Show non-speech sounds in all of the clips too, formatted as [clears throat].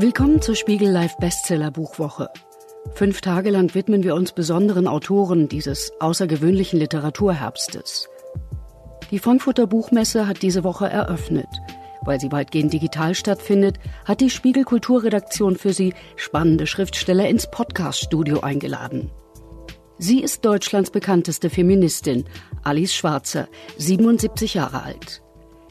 Willkommen zur Spiegel Live Bestseller Buchwoche. Fünf Tage lang widmen wir uns besonderen Autoren dieses außergewöhnlichen Literaturherbstes. Die Frankfurter Buchmesse hat diese Woche eröffnet. Weil sie weitgehend digital stattfindet, hat die Spiegel Kulturredaktion für sie spannende Schriftsteller ins Podcaststudio eingeladen. Sie ist Deutschlands bekannteste Feministin, Alice Schwarzer, 77 Jahre alt.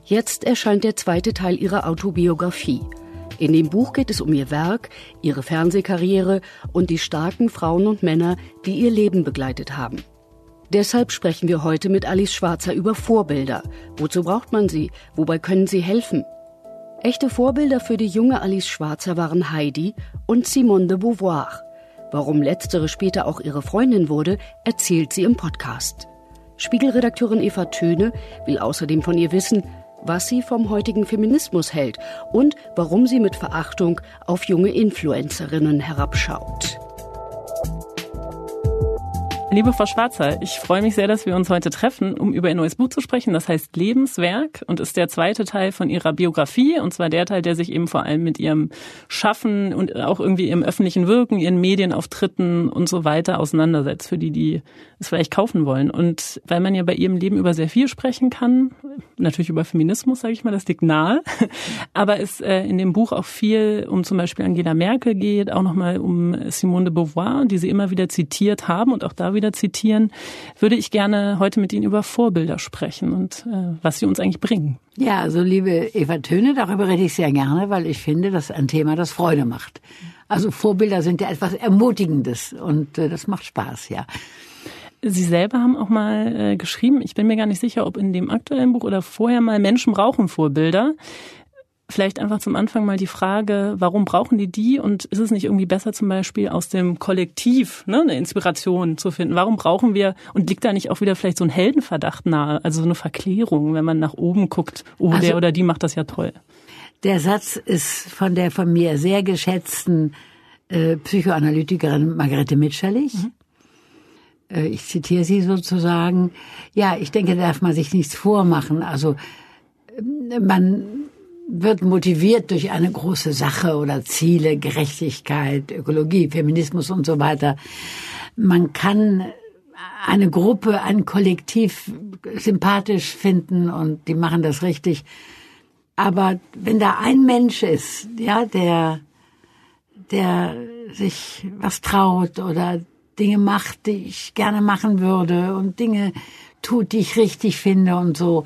Jetzt erscheint der zweite Teil ihrer Autobiografie – in dem Buch geht es um ihr Werk, ihre Fernsehkarriere und die starken Frauen und Männer, die ihr Leben begleitet haben. Deshalb sprechen wir heute mit Alice Schwarzer über Vorbilder. Wozu braucht man sie? Wobei können sie helfen? Echte Vorbilder für die junge Alice Schwarzer waren Heidi und Simone de Beauvoir. Warum letztere später auch ihre Freundin wurde, erzählt sie im Podcast. Spiegelredakteurin Eva Töne will außerdem von ihr wissen, was sie vom heutigen Feminismus hält und warum sie mit Verachtung auf junge Influencerinnen herabschaut. Liebe Frau Schwarzer, ich freue mich sehr, dass wir uns heute treffen, um über Ihr neues Buch zu sprechen. Das heißt Lebenswerk und ist der zweite Teil von Ihrer Biografie und zwar der Teil, der sich eben vor allem mit Ihrem Schaffen und auch irgendwie Ihrem öffentlichen Wirken, Ihren Medienauftritten und so weiter auseinandersetzt, für die, die es vielleicht kaufen wollen. Und weil man ja bei Ihrem Leben über sehr viel sprechen kann, natürlich über Feminismus, sage ich mal, das liegt nahe, [laughs] aber es äh, in dem Buch auch viel um zum Beispiel Angela Merkel geht, auch nochmal um Simone de Beauvoir, die Sie immer wieder zitiert haben und auch da wieder zitieren, würde ich gerne heute mit Ihnen über Vorbilder sprechen und äh, was sie uns eigentlich bringen. Ja, also liebe Eva Töne, darüber rede ich sehr gerne, weil ich finde, das ist ein Thema, das Freude macht. Also Vorbilder sind ja etwas Ermutigendes und äh, das macht Spaß, ja. Sie selber haben auch mal äh, geschrieben, ich bin mir gar nicht sicher, ob in dem aktuellen Buch oder vorher mal Menschen brauchen Vorbilder. Vielleicht einfach zum Anfang mal die Frage, warum brauchen die die und ist es nicht irgendwie besser zum Beispiel aus dem Kollektiv ne, eine Inspiration zu finden? Warum brauchen wir und liegt da nicht auch wieder vielleicht so ein Heldenverdacht nahe, also so eine Verklärung, wenn man nach oben guckt, oh, also, der oder die macht das ja toll. Der Satz ist von der von mir sehr geschätzten äh, Psychoanalytikerin Margarete Mitscherlich. Mhm äh, ich zitiere sie sozusagen, ja, ich denke, da darf man sich nichts vormachen. Also man wird motiviert durch eine große Sache oder Ziele, Gerechtigkeit, Ökologie, Feminismus und so weiter. Man kann eine Gruppe, ein Kollektiv sympathisch finden und die machen das richtig. Aber wenn da ein Mensch ist, ja, der, der sich was traut oder Dinge macht, die ich gerne machen würde und Dinge tut, die ich richtig finde und so,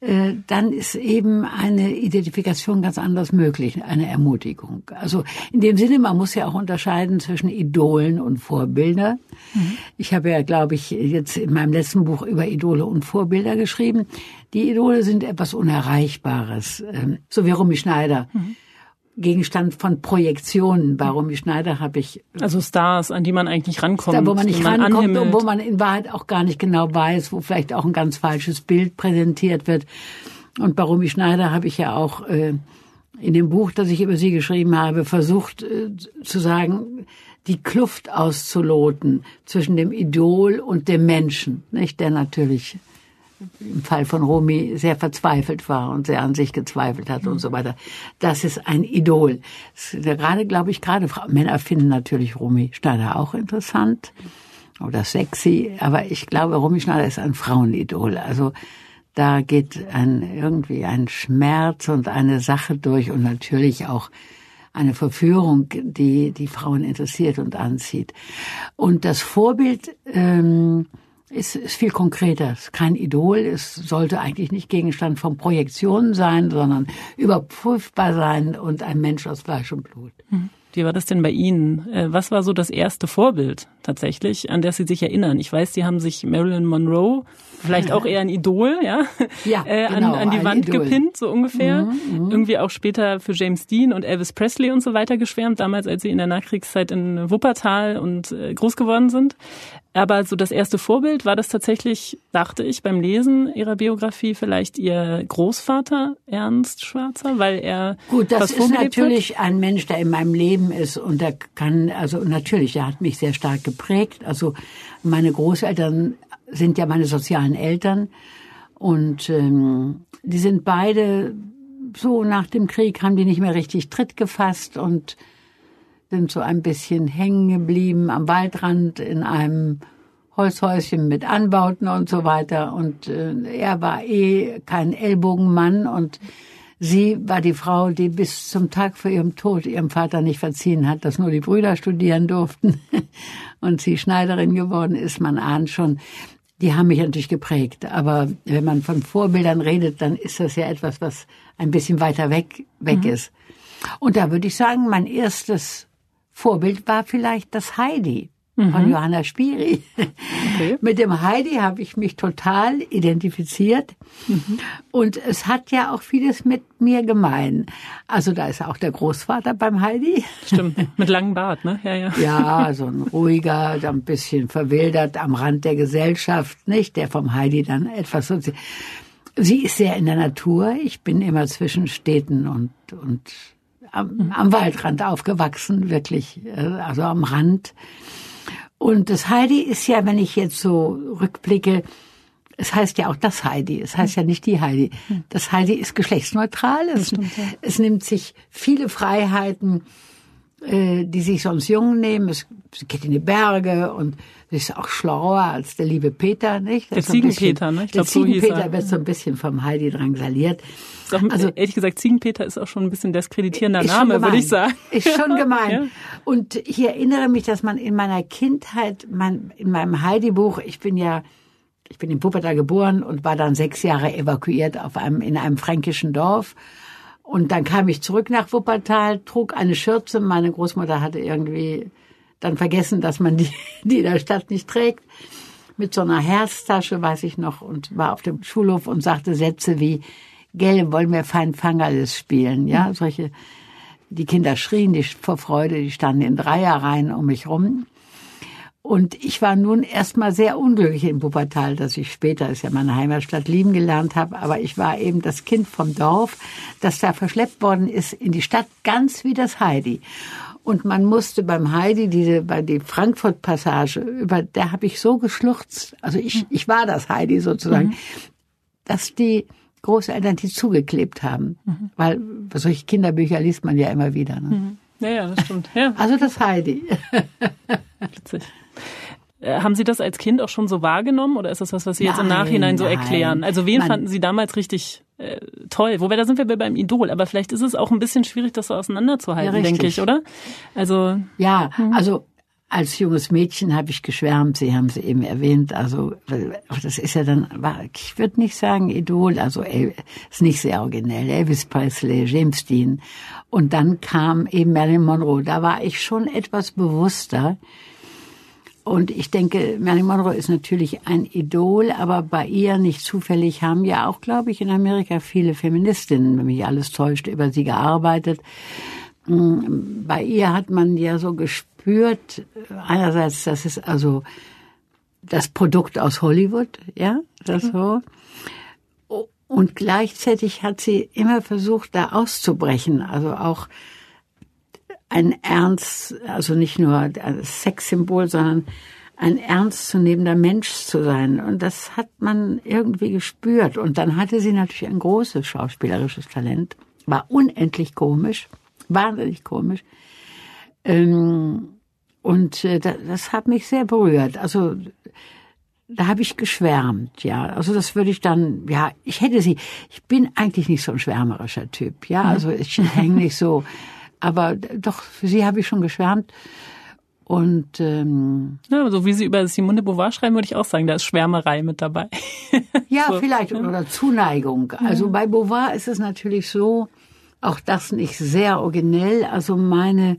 dann ist eben eine Identifikation ganz anders möglich, eine Ermutigung. Also in dem Sinne, man muss ja auch unterscheiden zwischen Idolen und Vorbilder. Mhm. Ich habe ja, glaube ich, jetzt in meinem letzten Buch über Idole und Vorbilder geschrieben. Die Idole sind etwas Unerreichbares, ähm, so wie Romy Schneider. Mhm Gegenstand von Projektionen. Bei Romy Schneider habe ich also Stars, an die man eigentlich nicht rankommt, Star, wo man nicht rankommt und wo man in Wahrheit auch gar nicht genau weiß, wo vielleicht auch ein ganz falsches Bild präsentiert wird. Und bei Romy Schneider habe ich ja auch äh, in dem Buch, das ich über sie geschrieben habe, versucht äh, zu sagen, die Kluft auszuloten zwischen dem Idol und dem Menschen, nicht, der natürlich im Fall von Romy sehr verzweifelt war und sehr an sich gezweifelt hat und so weiter. Das ist ein Idol. Gerade, glaube ich, gerade Männer finden natürlich Romy Schneider auch interessant oder sexy, aber ich glaube, Romy Schneider ist ein Frauenidol. Also da geht ein, irgendwie ein Schmerz und eine Sache durch und natürlich auch eine Verführung, die die Frauen interessiert und anzieht. Und das Vorbild ähm, ist, ist viel konkreter. Es ist kein Idol. Es sollte eigentlich nicht Gegenstand von Projektionen sein, sondern überprüfbar sein und ein Mensch aus Fleisch und Blut. Mhm. Wie war das denn bei Ihnen? Äh, was war so das erste Vorbild tatsächlich, an das Sie sich erinnern? Ich weiß, Sie haben sich Marilyn Monroe, vielleicht auch eher ein Idol, ja, ja [laughs] äh, genau, an, an, die Wand Idol. gepinnt, so ungefähr. Mhm, mhm, Irgendwie auch später für James Dean und Elvis Presley und so weiter geschwärmt, damals, als Sie in der Nachkriegszeit in Wuppertal und äh, groß geworden sind. Aber so das erste Vorbild war das tatsächlich, dachte ich, beim Lesen ihrer Biografie vielleicht ihr Großvater Ernst Schwarzer, weil er gut, das ist natürlich hat. ein Mensch, der in meinem Leben ist und der kann, also natürlich, er hat mich sehr stark geprägt. Also meine Großeltern sind ja meine sozialen Eltern und ähm, die sind beide so nach dem Krieg haben die nicht mehr richtig Tritt gefasst und sind so ein bisschen hängen geblieben am Waldrand in einem Holzhäuschen mit Anbauten und so weiter. Und äh, er war eh kein Ellbogenmann und sie war die Frau, die bis zum Tag vor ihrem Tod ihrem Vater nicht verziehen hat, dass nur die Brüder studieren durften [laughs] und sie Schneiderin geworden ist. Man ahnt schon, die haben mich natürlich geprägt. Aber wenn man von Vorbildern redet, dann ist das ja etwas, was ein bisschen weiter weg, weg mhm. ist. Und da würde ich sagen, mein erstes Vorbild war vielleicht das Heidi mhm. von Johanna Spiri. Okay. [laughs] Mit dem Heidi habe ich mich total identifiziert. Mhm. Und es hat ja auch vieles mit mir gemein. Also da ist auch der Großvater beim Heidi. Stimmt, [laughs] mit langem Bart, ne? Ja, ja. Ja, [laughs] so ein ruhiger, ein bisschen verwildert am Rand der Gesellschaft, nicht? Der vom Heidi dann etwas so. Sie ist sehr in der Natur. Ich bin immer zwischen Städten und, und am, am Waldrand aufgewachsen, wirklich, äh, also am Rand. Und das Heidi ist ja, wenn ich jetzt so rückblicke, es heißt ja auch das Heidi, es heißt ja nicht die Heidi. Das Heidi ist geschlechtsneutral, es, stimmt, ja. es nimmt sich viele Freiheiten, äh, die sich sonst Jungen nehmen. Es geht in die Berge und ist auch schlauer als der liebe Peter, nicht? Der Ziegenpeter, ne? Ich glaube, so hieß er. wird so ein bisschen vom Heidi drangsaliert. Auch, also ehrlich gesagt, Ziegenpeter ist auch schon ein bisschen deskreditierender Name, würde ich sagen. Ist schon [laughs] gemein. Ja. Und ich erinnere mich, dass man in meiner Kindheit, mein, in meinem Heidi-Buch, ich bin ja, ich bin in Wuppertal geboren und war dann sechs Jahre evakuiert auf einem, in einem fränkischen Dorf. Und dann kam ich zurück nach Wuppertal, trug eine Schürze. Meine Großmutter hatte irgendwie dann vergessen, dass man die, [laughs] die in der Stadt nicht trägt. Mit so einer Herztasche, weiß ich noch, und war auf dem Schulhof und sagte Sätze wie, Gell, wollen wir fein Fangerles spielen, ja, solche, die Kinder schrien die vor Freude, die standen in Dreierreihen um mich rum. Und ich war nun erstmal sehr unglücklich in Wuppertal, dass ich später, ist ja meine Heimatstadt, lieben gelernt habe. Aber ich war eben das Kind vom Dorf, das da verschleppt worden ist in die Stadt, ganz wie das Heidi. Und man musste beim Heidi diese, bei die Frankfurt-Passage, über, der habe ich so geschluchzt, also ich, ich war das Heidi sozusagen, mhm. dass die Großeltern die zugeklebt haben. Mhm. Weil solche Kinderbücher liest man ja immer wieder. Ne? Mhm. Ja, ja, das stimmt. Ja. Also das Heidi. Witzig. Äh, haben Sie das als Kind auch schon so wahrgenommen oder ist das was, was Sie jetzt nein, im Nachhinein so erklären? Also wen Man, fanden Sie damals richtig äh, toll. Wobei, da sind wir beim Idol. Aber vielleicht ist es auch ein bisschen schwierig, das so auseinanderzuhalten, ja, denke ich, oder? Also ja, hm. also als junges Mädchen habe ich geschwärmt. Sie haben sie eben erwähnt. Also das ist ja dann, ich würde nicht sagen Idol. Also ist nicht sehr originell. Elvis Presley, James Dean. Und dann kam eben Marilyn Monroe. Da war ich schon etwas bewusster und ich denke, Marilyn Monroe ist natürlich ein Idol, aber bei ihr nicht zufällig haben ja auch, glaube ich, in Amerika viele Feministinnen, wenn mich alles täuscht, über sie gearbeitet. Mm, bei ihr hat man ja so gespürt, einerseits, das ist also das Produkt aus Hollywood, ja, das so. Und gleichzeitig hat sie immer versucht, da auszubrechen, also auch ein ernst, also nicht nur ein Sexsymbol, sondern ein ernstzunehmender Mensch zu sein. Und das hat man irgendwie gespürt. Und dann hatte sie natürlich ein großes schauspielerisches Talent, war unendlich komisch, wahnsinnig komisch. Ähm, und äh, das hat mich sehr berührt. Also da habe ich geschwärmt, ja. Also das würde ich dann, ja, ich hätte sie, ich bin eigentlich nicht so ein schwärmerischer Typ, ja. Also ich hänge nicht so [laughs] aber doch, für sie habe ich schon geschwärmt. Und ähm, ja, so wie Sie über Simone de Beauvoir schreiben, würde ich auch sagen, da ist Schwärmerei mit dabei. [laughs] ja, so. vielleicht oder Zuneigung. Also bei Beauvoir ist es natürlich so, auch das nicht sehr originell. Also meine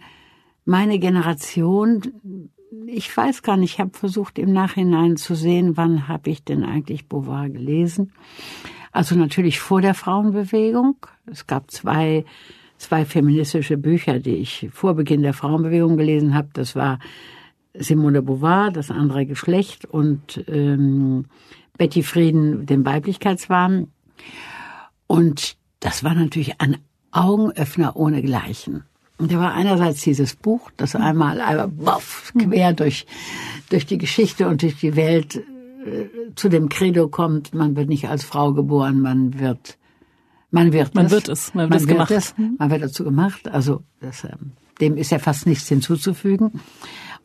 meine Generation, ich weiß gar nicht, ich habe versucht im Nachhinein zu sehen, wann habe ich denn eigentlich Beauvoir gelesen. Also natürlich vor der Frauenbewegung. Es gab zwei zwei feministische Bücher, die ich vor Beginn der Frauenbewegung gelesen habe. Das war Simone de Beauvoir, das andere Geschlecht und ähm, Betty Frieden, den Weiblichkeitswahn. Und das war natürlich ein Augenöffner ohnegleichen. Und da war einerseits dieses Buch, das einmal, einmal boff, quer durch, durch die Geschichte und durch die Welt äh, zu dem Credo kommt, man wird nicht als Frau geboren, man wird Man wird man es. Wird es. Man, man wird, wird gemacht. es. Man wird dazu gemacht. Also das, ähm, dem ist ja fast nichts hinzuzufügen.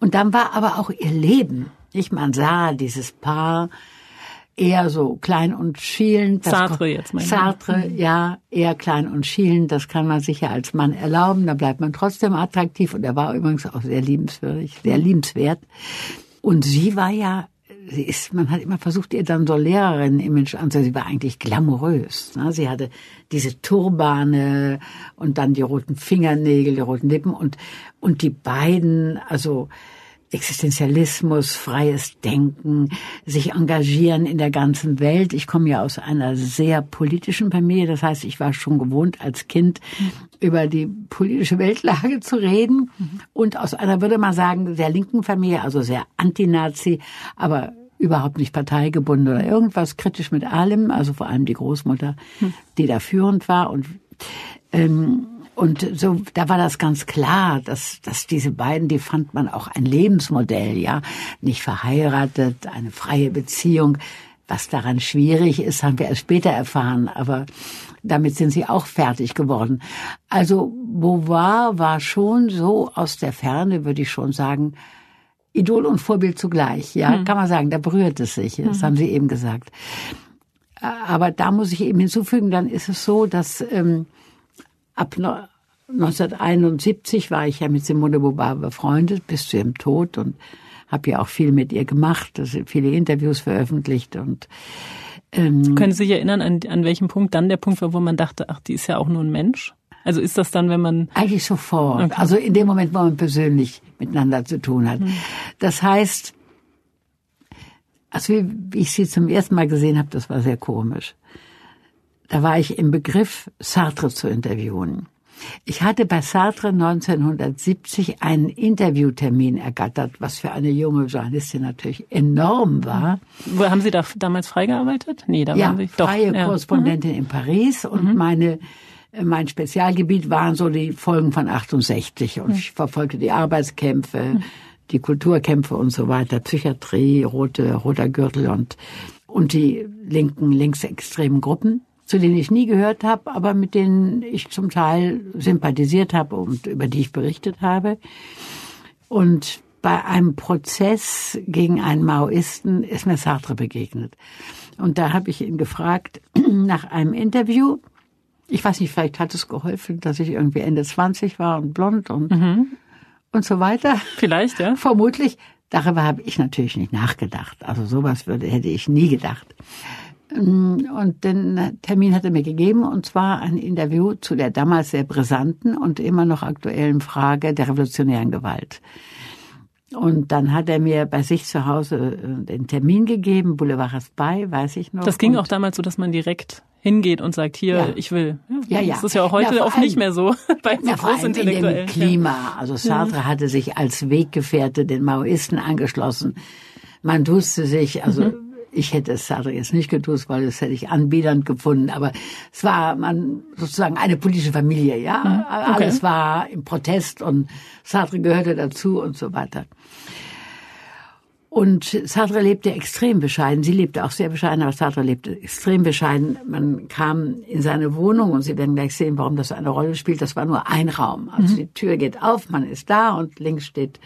Und dann war aber auch ihr Leben. Ich man sah dieses Paar eher so klein und schielend. Sartre jetzt, mein Sartre, ja, eher klein und schielend. Das kann man sich ja als Mann erlauben. Da bleibt man trotzdem attraktiv. Und er war übrigens auch sehr liebenswürdig, sehr liebenswert. Und sie war ja sie ist, man hat immer versucht, ihr dann so Lehrerin-Image anzunehmen. Sie war eigentlich glamourös. Ne? Sie hatte diese Turbane und dann die roten Fingernägel, die roten Lippen und, und die beiden, also, Existenzialismus, freies Denken, sich engagieren in der ganzen Welt. Ich komme ja aus einer sehr politischen Familie, das heißt, ich war schon gewohnt als Kind über die politische Weltlage zu reden. Und aus einer, würde man sagen, sehr linken Familie, also sehr anti-Nazi, aber überhaupt nicht parteigebunden oder irgendwas kritisch mit allem, also vor allem die Großmutter, die da führend war. Und ähm, und so, da war das ganz klar, dass, dass diese beiden, die fand man auch ein Lebensmodell, ja. Nicht verheiratet, eine freie Beziehung. Was daran schwierig ist, haben wir erst später erfahren, aber damit sind sie auch fertig geworden. Also Beauvoir war schon so aus der Ferne, würde ich schon sagen, Idol und Vorbild zugleich. Ja, hm. kann man sagen, da berührt es sich. Das hm. haben Sie eben gesagt. Aber da muss ich eben hinzufügen, dann ist es so, dass ähm, ab 1971 war ich ja mit Simone Beauvoir befreundet bis zu ihrem Tod und habe ja auch viel mit ihr gemacht, also viele Interviews veröffentlicht und ähm, können Sie sich erinnern, an, an welchem Punkt dann der Punkt war, wo man dachte, ach, die ist ja auch nur ein Mensch? Also ist das dann, wenn man eigentlich sofort, okay. also in dem Moment, wo man persönlich miteinander zu tun hat. Hm. Das heißt, also wie ich sie zum ersten Mal gesehen habe, das war sehr komisch da war ich im Begriff, Sartre zu interviewen. Ich hatte bei Sartre 1970 einen Interviewtermin ergattert, was für eine junge Journalistin natürlich enorm war. Wo haben Sie da damals freigearbeitet? Nee, da ja, waren Sie doch. freie ja. Korrespondentin mhm. in Paris und mhm. meine mein Spezialgebiet waren so die Folgen von 68 und mhm. ich verfolgte die Arbeitskämpfe, mhm. die Kulturkämpfe und so weiter, Psychiatrie, rote, roter Gürtel und und die linken, linksextremen Gruppen zu denen ich nie gehört habe, aber mit denen ich zum Teil sympathisiert habe und über die ich berichtet habe. Und bei einem Prozess gegen einen Maoisten ist mir Sartre begegnet. Und da habe ich ihn gefragt [clears throat] nach einem Interview. Ich weiß nicht, vielleicht hat es geholfen, dass ich irgendwie Ende 20 war und blond und, mhm. und so weiter. Vielleicht, ja. [laughs] Vermutlich. Darüber habe ich natürlich nicht nachgedacht. Also sowas würde, hätte ich nie gedacht. Mm, und den Termin hat er mir gegeben, und zwar ein Interview zu der damals sehr brisanten und immer noch aktuellen Frage der revolutionären Gewalt. Und dann hat er mir bei sich zu Hause äh, den Termin gegeben, Boulevard Raspail, weiß ich noch. Das ging und auch damals so, dass man direkt hingeht und sagt, hier, ja. ich will. Ja, ja. Das ist ja auch heute ja, oft nicht mehr so [laughs] bei ja, Großintellektuellen. In dem Klima. Also Sartre hatte sich als Weggefährte den Maoisten angeschlossen. Man duste sich, also mhm. Ich hätte es Sartre jetzt nicht getan, weil das hätte ich anbiedernd gefunden. Aber es war man sozusagen eine politische Familie, ja. Mhm. Okay. Alles war im Protest und Sartre gehörte dazu und so weiter. Und Sartre lebte extrem bescheiden. Sie lebte auch sehr bescheiden, aber Sartre lebte extrem bescheiden. Man kam in seine Wohnung und Sie werden gleich sehen, warum das eine Rolle spielt. Das war nur ein Raum. Also mhm. die Tür geht auf, man ist da und links steht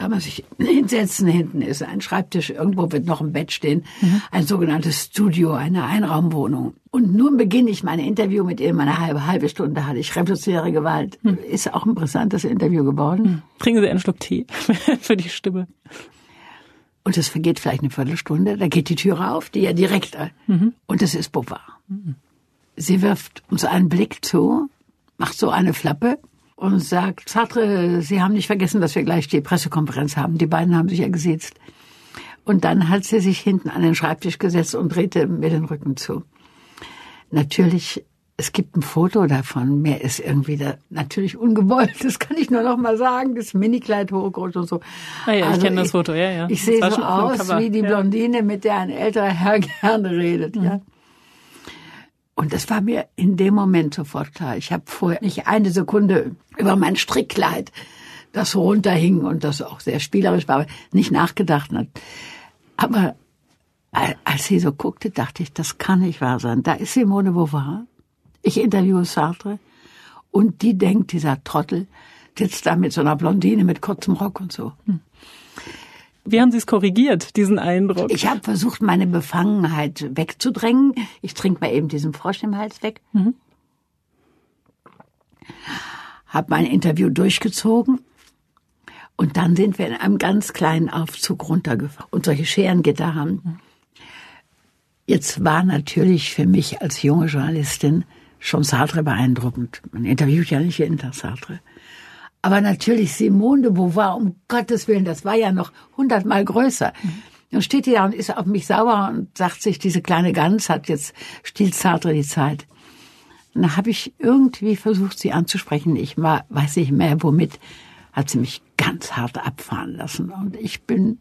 kann man sich [laughs] hinsetzen. Hinten ist ein Schreibtisch, irgendwo wird noch ein Bett stehen. Mhm. Ein sogenanntes Studio, eine Einraumwohnung. Und nun beginne ich mein Interview mit ihm. Eine halbe, halbe Stunde hatte ich revolutionäre Gewalt. Mhm. Ist auch ein brisantes Interview geworden. Mhm. Trinken Sie einen Schluck Tee [laughs] für die Stimme. Und es vergeht vielleicht eine Viertelstunde. Da geht die Tür auf, die ja direkt. Mhm. Und es ist Beauvoir. Mhm. Sie wirft uns einen Blick zu, macht so eine Flappe und sagt, Sartre, Sie haben nicht vergessen, dass wir gleich die Pressekonferenz haben. Die beiden haben sich ja gesetzt. Und dann hat sie sich hinten an den Schreibtisch gesetzt und drehte mir den Rücken zu. Natürlich, es gibt ein Foto davon. Mir ist irgendwie da natürlich ungewollt. Das kann ich nur noch mal sagen. Das Minikleid hochgerutscht und so. Ah ja, also ich kenne das Foto, ja, ja. Ich sehe so aus wie die Blondine, mit der ein älterer Herr [laughs] gerne redet, mhm. ja. Und das war mir in dem Moment sofort klar. Ich habe vorher nicht eine Sekunde über mein Strickkleid, das runterhing und das auch sehr spielerisch war, nicht nachgedacht. Aber als sie so guckte, dachte ich, das kann nicht wahr sein. Da ist Simone Beauvoir Ich interviewe Sartre und die denkt, dieser Trottel sitzt da mit so einer Blondine mit kurzem Rock und so. Hm. Wie haben Sie es korrigiert, diesen Eindruck? Ich habe versucht, meine Befangenheit wegzudrängen. Ich trinke mal eben diesen Frosch im Hals weg. Mhm. Habe mein Interview durchgezogen. Und dann sind wir in einem ganz kleinen Aufzug runtergefahren und solche Scherengitter haben. Jetzt war natürlich für mich als junge Journalistin schon Sartre beeindruckend. Man interviewt ja nicht jeden Tag Sartre. Aber natürlich Simone de Beauvoir, um Gottes Willen, das war ja noch hundertmal größer. Dann steht die da und ist auf mich sauer und sagt sich, diese kleine Gans hat jetzt stiehlt Sartre die Zeit. Und da habe ich irgendwie versucht, sie anzusprechen. Ich war, weiß nicht mehr womit, hat sie mich ganz hart abfahren lassen. Und ich bin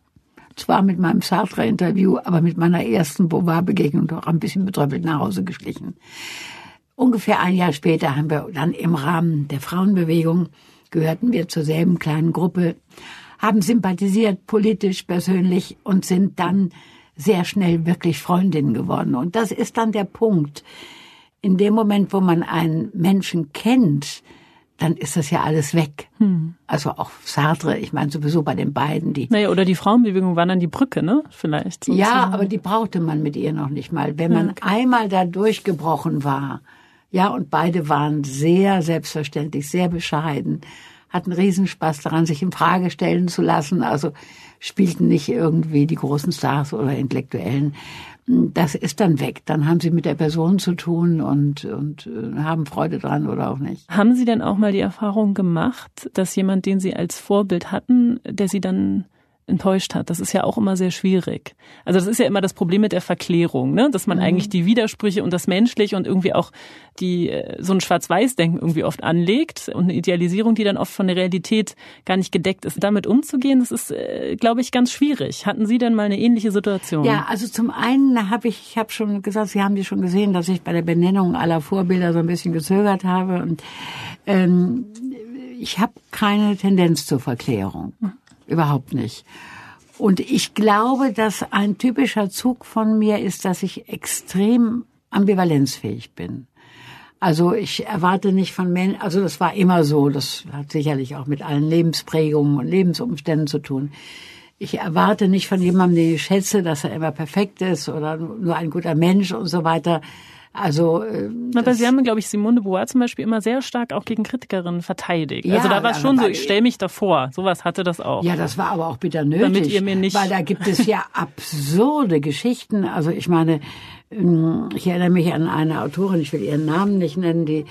zwar mit meinem Sartre-Interview, aber mit meiner ersten Beauvoir-Begegnung doch ein bisschen betröppelt nach Hause geschlichen. Ungefähr ein Jahr später haben wir dann im Rahmen der Frauenbewegung gehörten wir zur selben kleinen Gruppe, haben sympathisiert politisch, persönlich und sind dann sehr schnell wirklich Freundinnen geworden. Und das ist dann der Punkt. In dem Moment, wo man einen Menschen kennt, dann ist das ja alles weg. Hm. Also auch Sartre, ich meine sowieso bei den beiden, die. Naja, oder die Frauenbewegung war dann die Brücke, ne? Vielleicht. Sozusagen. Ja, aber die brauchte man mit ihr noch nicht mal. Wenn man okay. einmal da durchgebrochen war, ja, und beide waren sehr selbstverständlich, sehr bescheiden, hatten Riesenspaß daran, sich in Frage stellen zu lassen, also spielten nicht irgendwie die großen Stars oder Intellektuellen. Das ist dann weg. Dann haben sie mit der Person zu tun und, und äh, haben Freude dran oder auch nicht. Haben Sie denn auch mal die Erfahrung gemacht, dass jemand, den Sie als Vorbild hatten, der Sie dann enttäuscht hat. Das ist ja auch immer sehr schwierig. Also das ist ja immer das Problem mit der Verklärung, ne? dass man mhm. eigentlich die Widersprüche und das Menschliche und irgendwie auch die äh, so ein Schwarz-Weiß-Denken irgendwie oft anlegt und eine Idealisierung, die dann oft von der Realität gar nicht gedeckt ist. Damit umzugehen, das ist, äh, glaube ich, ganz schwierig. Hatten Sie denn mal eine ähnliche Situation? Ja, also zum einen habe ich, ich habe schon gesagt, Sie haben die schon gesehen, dass ich bei der Benennung aller Vorbilder so ein bisschen gezögert habe und ähm, ich habe keine Tendenz zur Verklärung. Mhm. Überhaupt nicht. Und ich glaube, dass ein typischer Zug von mir ist, dass ich extrem ambivalenzfähig bin. Also ich erwarte nicht von Menschen, also das war immer so, das hat sicherlich auch mit allen Lebensprägungen und Lebensumständen zu tun. Ich erwarte nicht von jemandem, den ich schätze, dass er immer perfekt ist oder nur ein guter Mensch und so weiter. Also, äh, aber Sie haben, glaube ich, Simone de Beauvoir zum Beispiel immer sehr stark auch gegen Kritikerinnen verteidigt. Ja, also da war es schon so, ich stelle mich davor. Sowas hatte das auch. Ja, das war aber auch bitter nötig. Damit ihr mir nicht weil da gibt es ja [laughs] absurde Geschichten. Also ich meine, ähm, ich erinnere mich an eine Autorin, ich will ihren Namen nicht nennen, die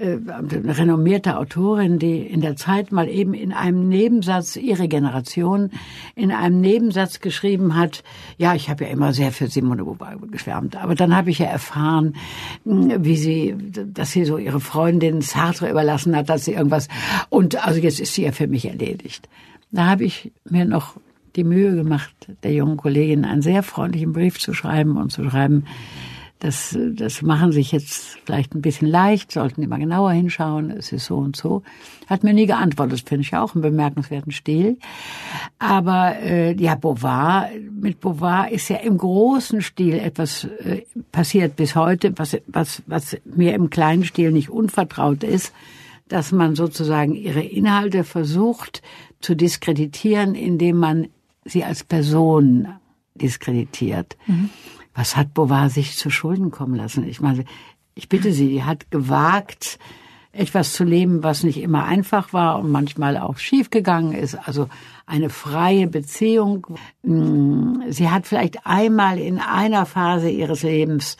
eine renommierte Autorin, die in der Zeit mal eben in einem Nebensatz ihre Generation in einem Nebensatz geschrieben hat, ja, ich habe ja immer sehr für Simone Beauvoir geschwärmt, aber dann habe ich ja erfahren, wie sie, dass sie so ihre Freundin Sartre überlassen hat, dass sie irgendwas und also jetzt ist sie ja für mich erledigt. Da habe ich mir noch die Mühe gemacht, der jungen Kollegin einen sehr freundlichen Brief zu schreiben und zu schreiben, das, das machen sich jetzt vielleicht ein bisschen leicht, sollten immer genauer hinschauen, es ist so und so. Hat mir nie geantwortet, finde ich auch einen bemerkenswerten Stil. Aber äh, ja, Beauvoir, mit Beauvoir ist ja im großen Stil etwas äh, passiert bis heute, was, was, was mir im kleinen Stil nicht unvertraut ist, dass man sozusagen ihre Inhalte versucht zu diskreditieren, indem man sie als Person diskreditiert. Mhm was hat Beauvoir sich zu Schulden kommen lassen? Ich meine, ich bitte Sie, die hat gewagt, etwas zu leben, was nicht immer einfach war und manchmal auch schiefgegangen ist. Also eine freie Beziehung. Mm, sie hat vielleicht einmal in einer Phase ihres Lebens,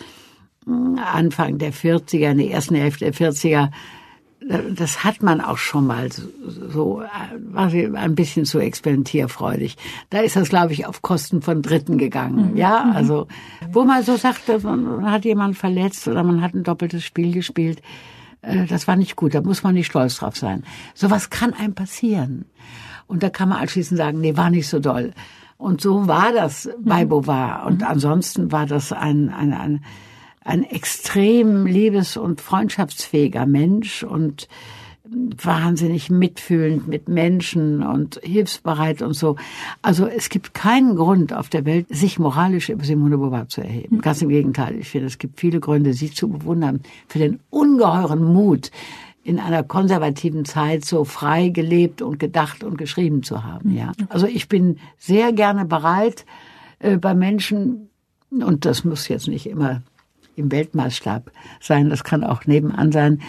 mm, Anfang der 40er, in der ersten Hälfte der 40er, das hat man auch schon mal so, war sie ein bisschen zu experimentierfreudig. Da ist das, glaube ich, auf Kosten von Dritten gegangen. Mhm. Ja, mhm. also, wo man so sagte, man hat jemand verletzt oder man hat ein doppeltes Spiel gespielt. Äh, das war nicht gut, da muss man nicht stolz drauf sein. Sowas kann einem passieren. Und da kann man anschließend sagen, nee, war nicht so doll. Und so war das bei mhm. Beauvoir. Und mhm. ansonsten war das ein, ein, ein ein extrem liebes- und freundschaftsfähiger Mensch und wahnsinnig mitfühlend mit Menschen und hilfsbereit und so. Also es gibt keinen Grund auf der Welt, sich moralisch über Simone Beauvoir zu erheben. Mhm. Ganz im Gegenteil. Ich finde, es gibt viele Gründe, sie zu bewundern für den ungeheuren Mut, in einer konservativen Zeit so frei gelebt und gedacht und geschrieben zu haben. Ja, also ich bin sehr gerne bereit, äh, bei Menschen und das muss jetzt nicht immer im Weltmaßstab sein, das kann auch nebenan sein,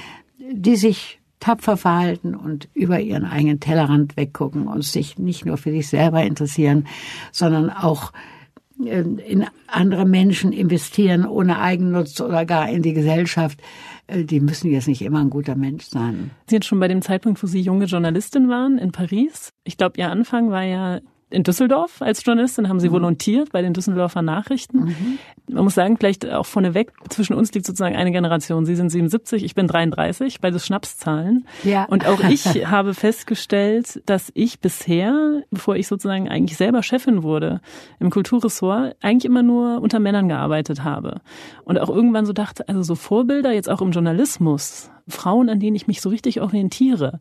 die sich tapfer verhalten und über ihren eigenen Tellerrand weggucken und sich nicht nur für sich selber interessieren, sondern auch ähm, in andere Menschen investieren ohne Eigennutz oder gar in die Gesellschaft. Äh, die müssen jetzt nicht immer ein guter Mensch sein. Sie sind schon bei dem Zeitpunkt, wo Sie junge Journalistin waren in Paris. Ich glaube, Ihr Anfang war ja in Düsseldorf als Journalistin, haben Sie mhm. volontiert bei den Düsseldorfer Nachrichten. Mhm. Man muss sagen, vielleicht auch vorneweg, zwischen uns liegt sozusagen eine Generation. Sie sind 77, ich bin 33, bei so Schnapszahlen. Ja. Und auch ich [laughs] habe festgestellt, dass ich bisher, bevor ich sozusagen eigentlich selber Chefin wurde im Kulturressort, eigentlich immer nur unter Männern gearbeitet habe. Und auch irgendwann so dachte, also so Vorbilder jetzt auch im Journalismus, Frauen, an denen ich mich so richtig orientiere.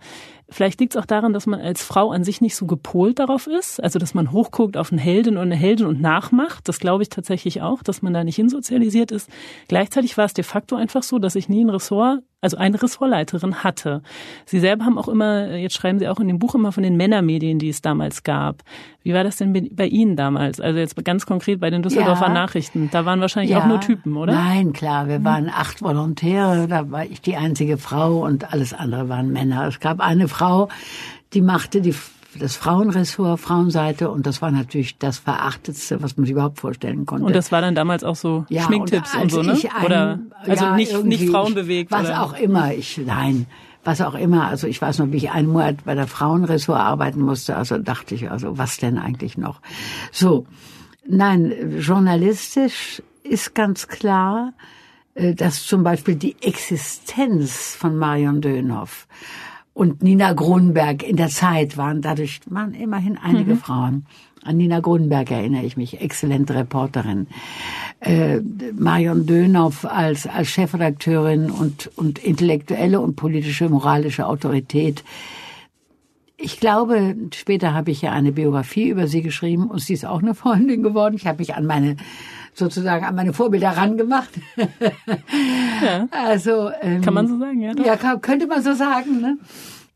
Vielleicht liegt es auch daran, dass man als Frau an sich nicht so gepolt darauf ist, also dass man hochguckt auf eine Heldin und eine Heldin und nachmacht. Das glaube ich tatsächlich auch, dass man da nicht hinsozialisiert ist. Gleichzeitig war es de facto einfach so, dass ich nie ein Ressort also eine Ressortleiterin hatte. Sie selber haben auch immer, jetzt schreiben Sie auch in dem Buch immer von den Männermedien, die es damals gab. Wie war das denn bei Ihnen damals? Also jetzt ganz konkret bei den Düsseldorfer ja. Nachrichten. Da waren wahrscheinlich ja. auch nur Typen, oder? Nein, klar. Wir waren acht Volontäre. Da war ich die einzige Frau und alles andere waren Männer. Es gab eine Frau, die machte die das Frauenressort, Frauenseite und das war natürlich das Verachtetste, was man sich überhaupt vorstellen konnte. Und das war dann damals auch so ja, Schminktipps und, und so, ne? Ein, oder also ja, nicht, nicht frauenbewegt. Was oder? auch immer, ich, nein, was auch immer. Also ich weiß noch, wie ich einen Monat bei der Frauenressort arbeiten musste, also dachte ich, also was denn eigentlich noch? So. Nein, journalistisch ist ganz klar, äh, dass zum Beispiel die Existenz von Marion Dönhoff und Nina Grunberg in der Zeit waren dadurch waren immerhin einige mhm. Frauen. An Nina Grunberg erinnere ich mich, exzellente Reporterin. Äh, Marion Dönhoff als, als Chefredakteurin und, und intellektuelle und politische, moralische Autorität. Ich glaube, später habe ich ja eine Biografie über sie geschrieben und sie ist auch eine Freundin geworden. Ich habe mich an meine sozusagen an meine Vorbilder rangemacht. [laughs] ja. Also ähm, kann man so sagen, ja. Doch. Ja, kann, könnte man so sagen. Ne?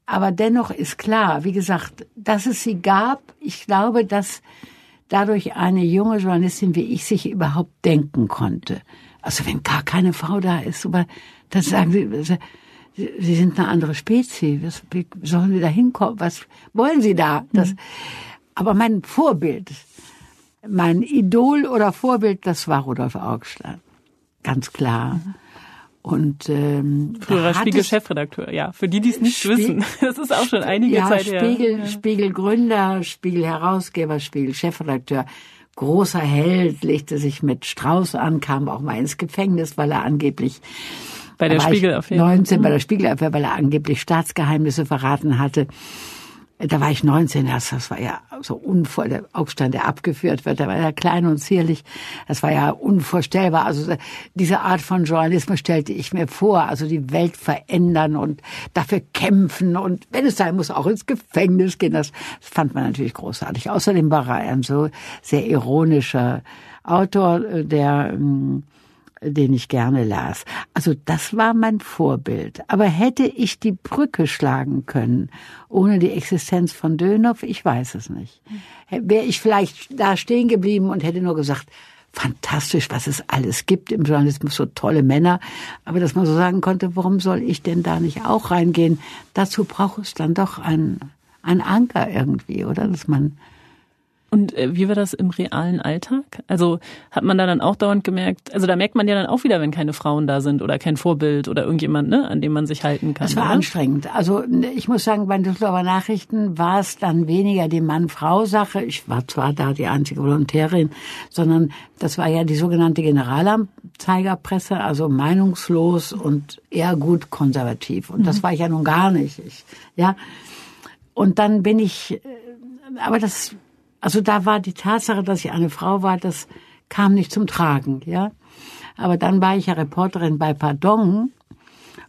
Aber dennoch ist klar, wie gesagt, dass es sie gab. Ich glaube, dass dadurch eine junge Journalistin wie ich sich überhaupt denken konnte. Also wenn gar keine Frau da ist, aber dann sagen sie, sie sind eine andere Spezies. Was, wie sollen sie da hinkommen? Was wollen sie da? Das, mhm. Aber mein Vorbild, mein Idol oder Vorbild, das war Rudolf Augstein. Ganz klar. Mhm. Und ähm, früherer Spiegel-Chefredakteur, ja. Für die, die es nicht Spie wissen, [laughs] das ist auch schon einige ja, Zeit Spiegel, her. Spiegel-Gründer, Spiegel-Herausgeber, Spiegel-Chefredakteur, großer Held, legte sich mit Strauß an, kam auch mal ins Gefängnis, weil er angeblich bei der Spiegel-Affäre 19 bei der Spiegel-Affäre, weil er angeblich Staatsgeheimnisse verraten hatte. Da war ich 19, das, das war ja so unvoll, der Aufstand, der abgeführt wird, der war ja klein und zierlich, das war ja unvorstellbar. Also diese Art von Journalismus stellte ich mir vor, also die Welt verändern und dafür kämpfen. Und wenn es sein muss, auch ins Gefängnis gehen, das fand man natürlich großartig. Außerdem war er ein so sehr ironischer Autor, der ähm, den ich gerne las. Also das war mein Vorbild. Aber hätte ich die Brücke schlagen können ohne die Existenz von Dönhoff? Ich weiß es nicht. Wäre ich vielleicht da stehen geblieben und hätte nur gesagt, fantastisch, was es alles gibt im Journalismus, so tolle Männer. Aber dass man so sagen konnte, warum soll ich denn da nicht auch reingehen? Dazu braucht es dann doch ein, ein Anker irgendwie, oder? Dass man und äh, wie war das im realen Alltag? Also hat man da dann auch dauernd gemerkt, also da merkt man ja dann auch wieder, wenn keine Frauen da sind oder kein Vorbild oder irgendjemand, ne, an dem man sich halten kann. Es war oder? anstrengend. Also ich muss sagen, bei den Düsseldorfer Nachrichten war es dann weniger die Mann-Frau-Sache. Ich war zwar da die einzige Volontärin, sondern das war ja die sogenannte Generalanzeigerpresse, also meinungslos und eher gut konservativ. Und das mhm. war ich ja nun gar nicht. Ich, ja. Und dann bin ich, äh, aber das also da war die Tatsache, dass ich eine Frau war, das kam nicht zum Tragen, ja. Aber dann war ich ja Reporterin bei Pardon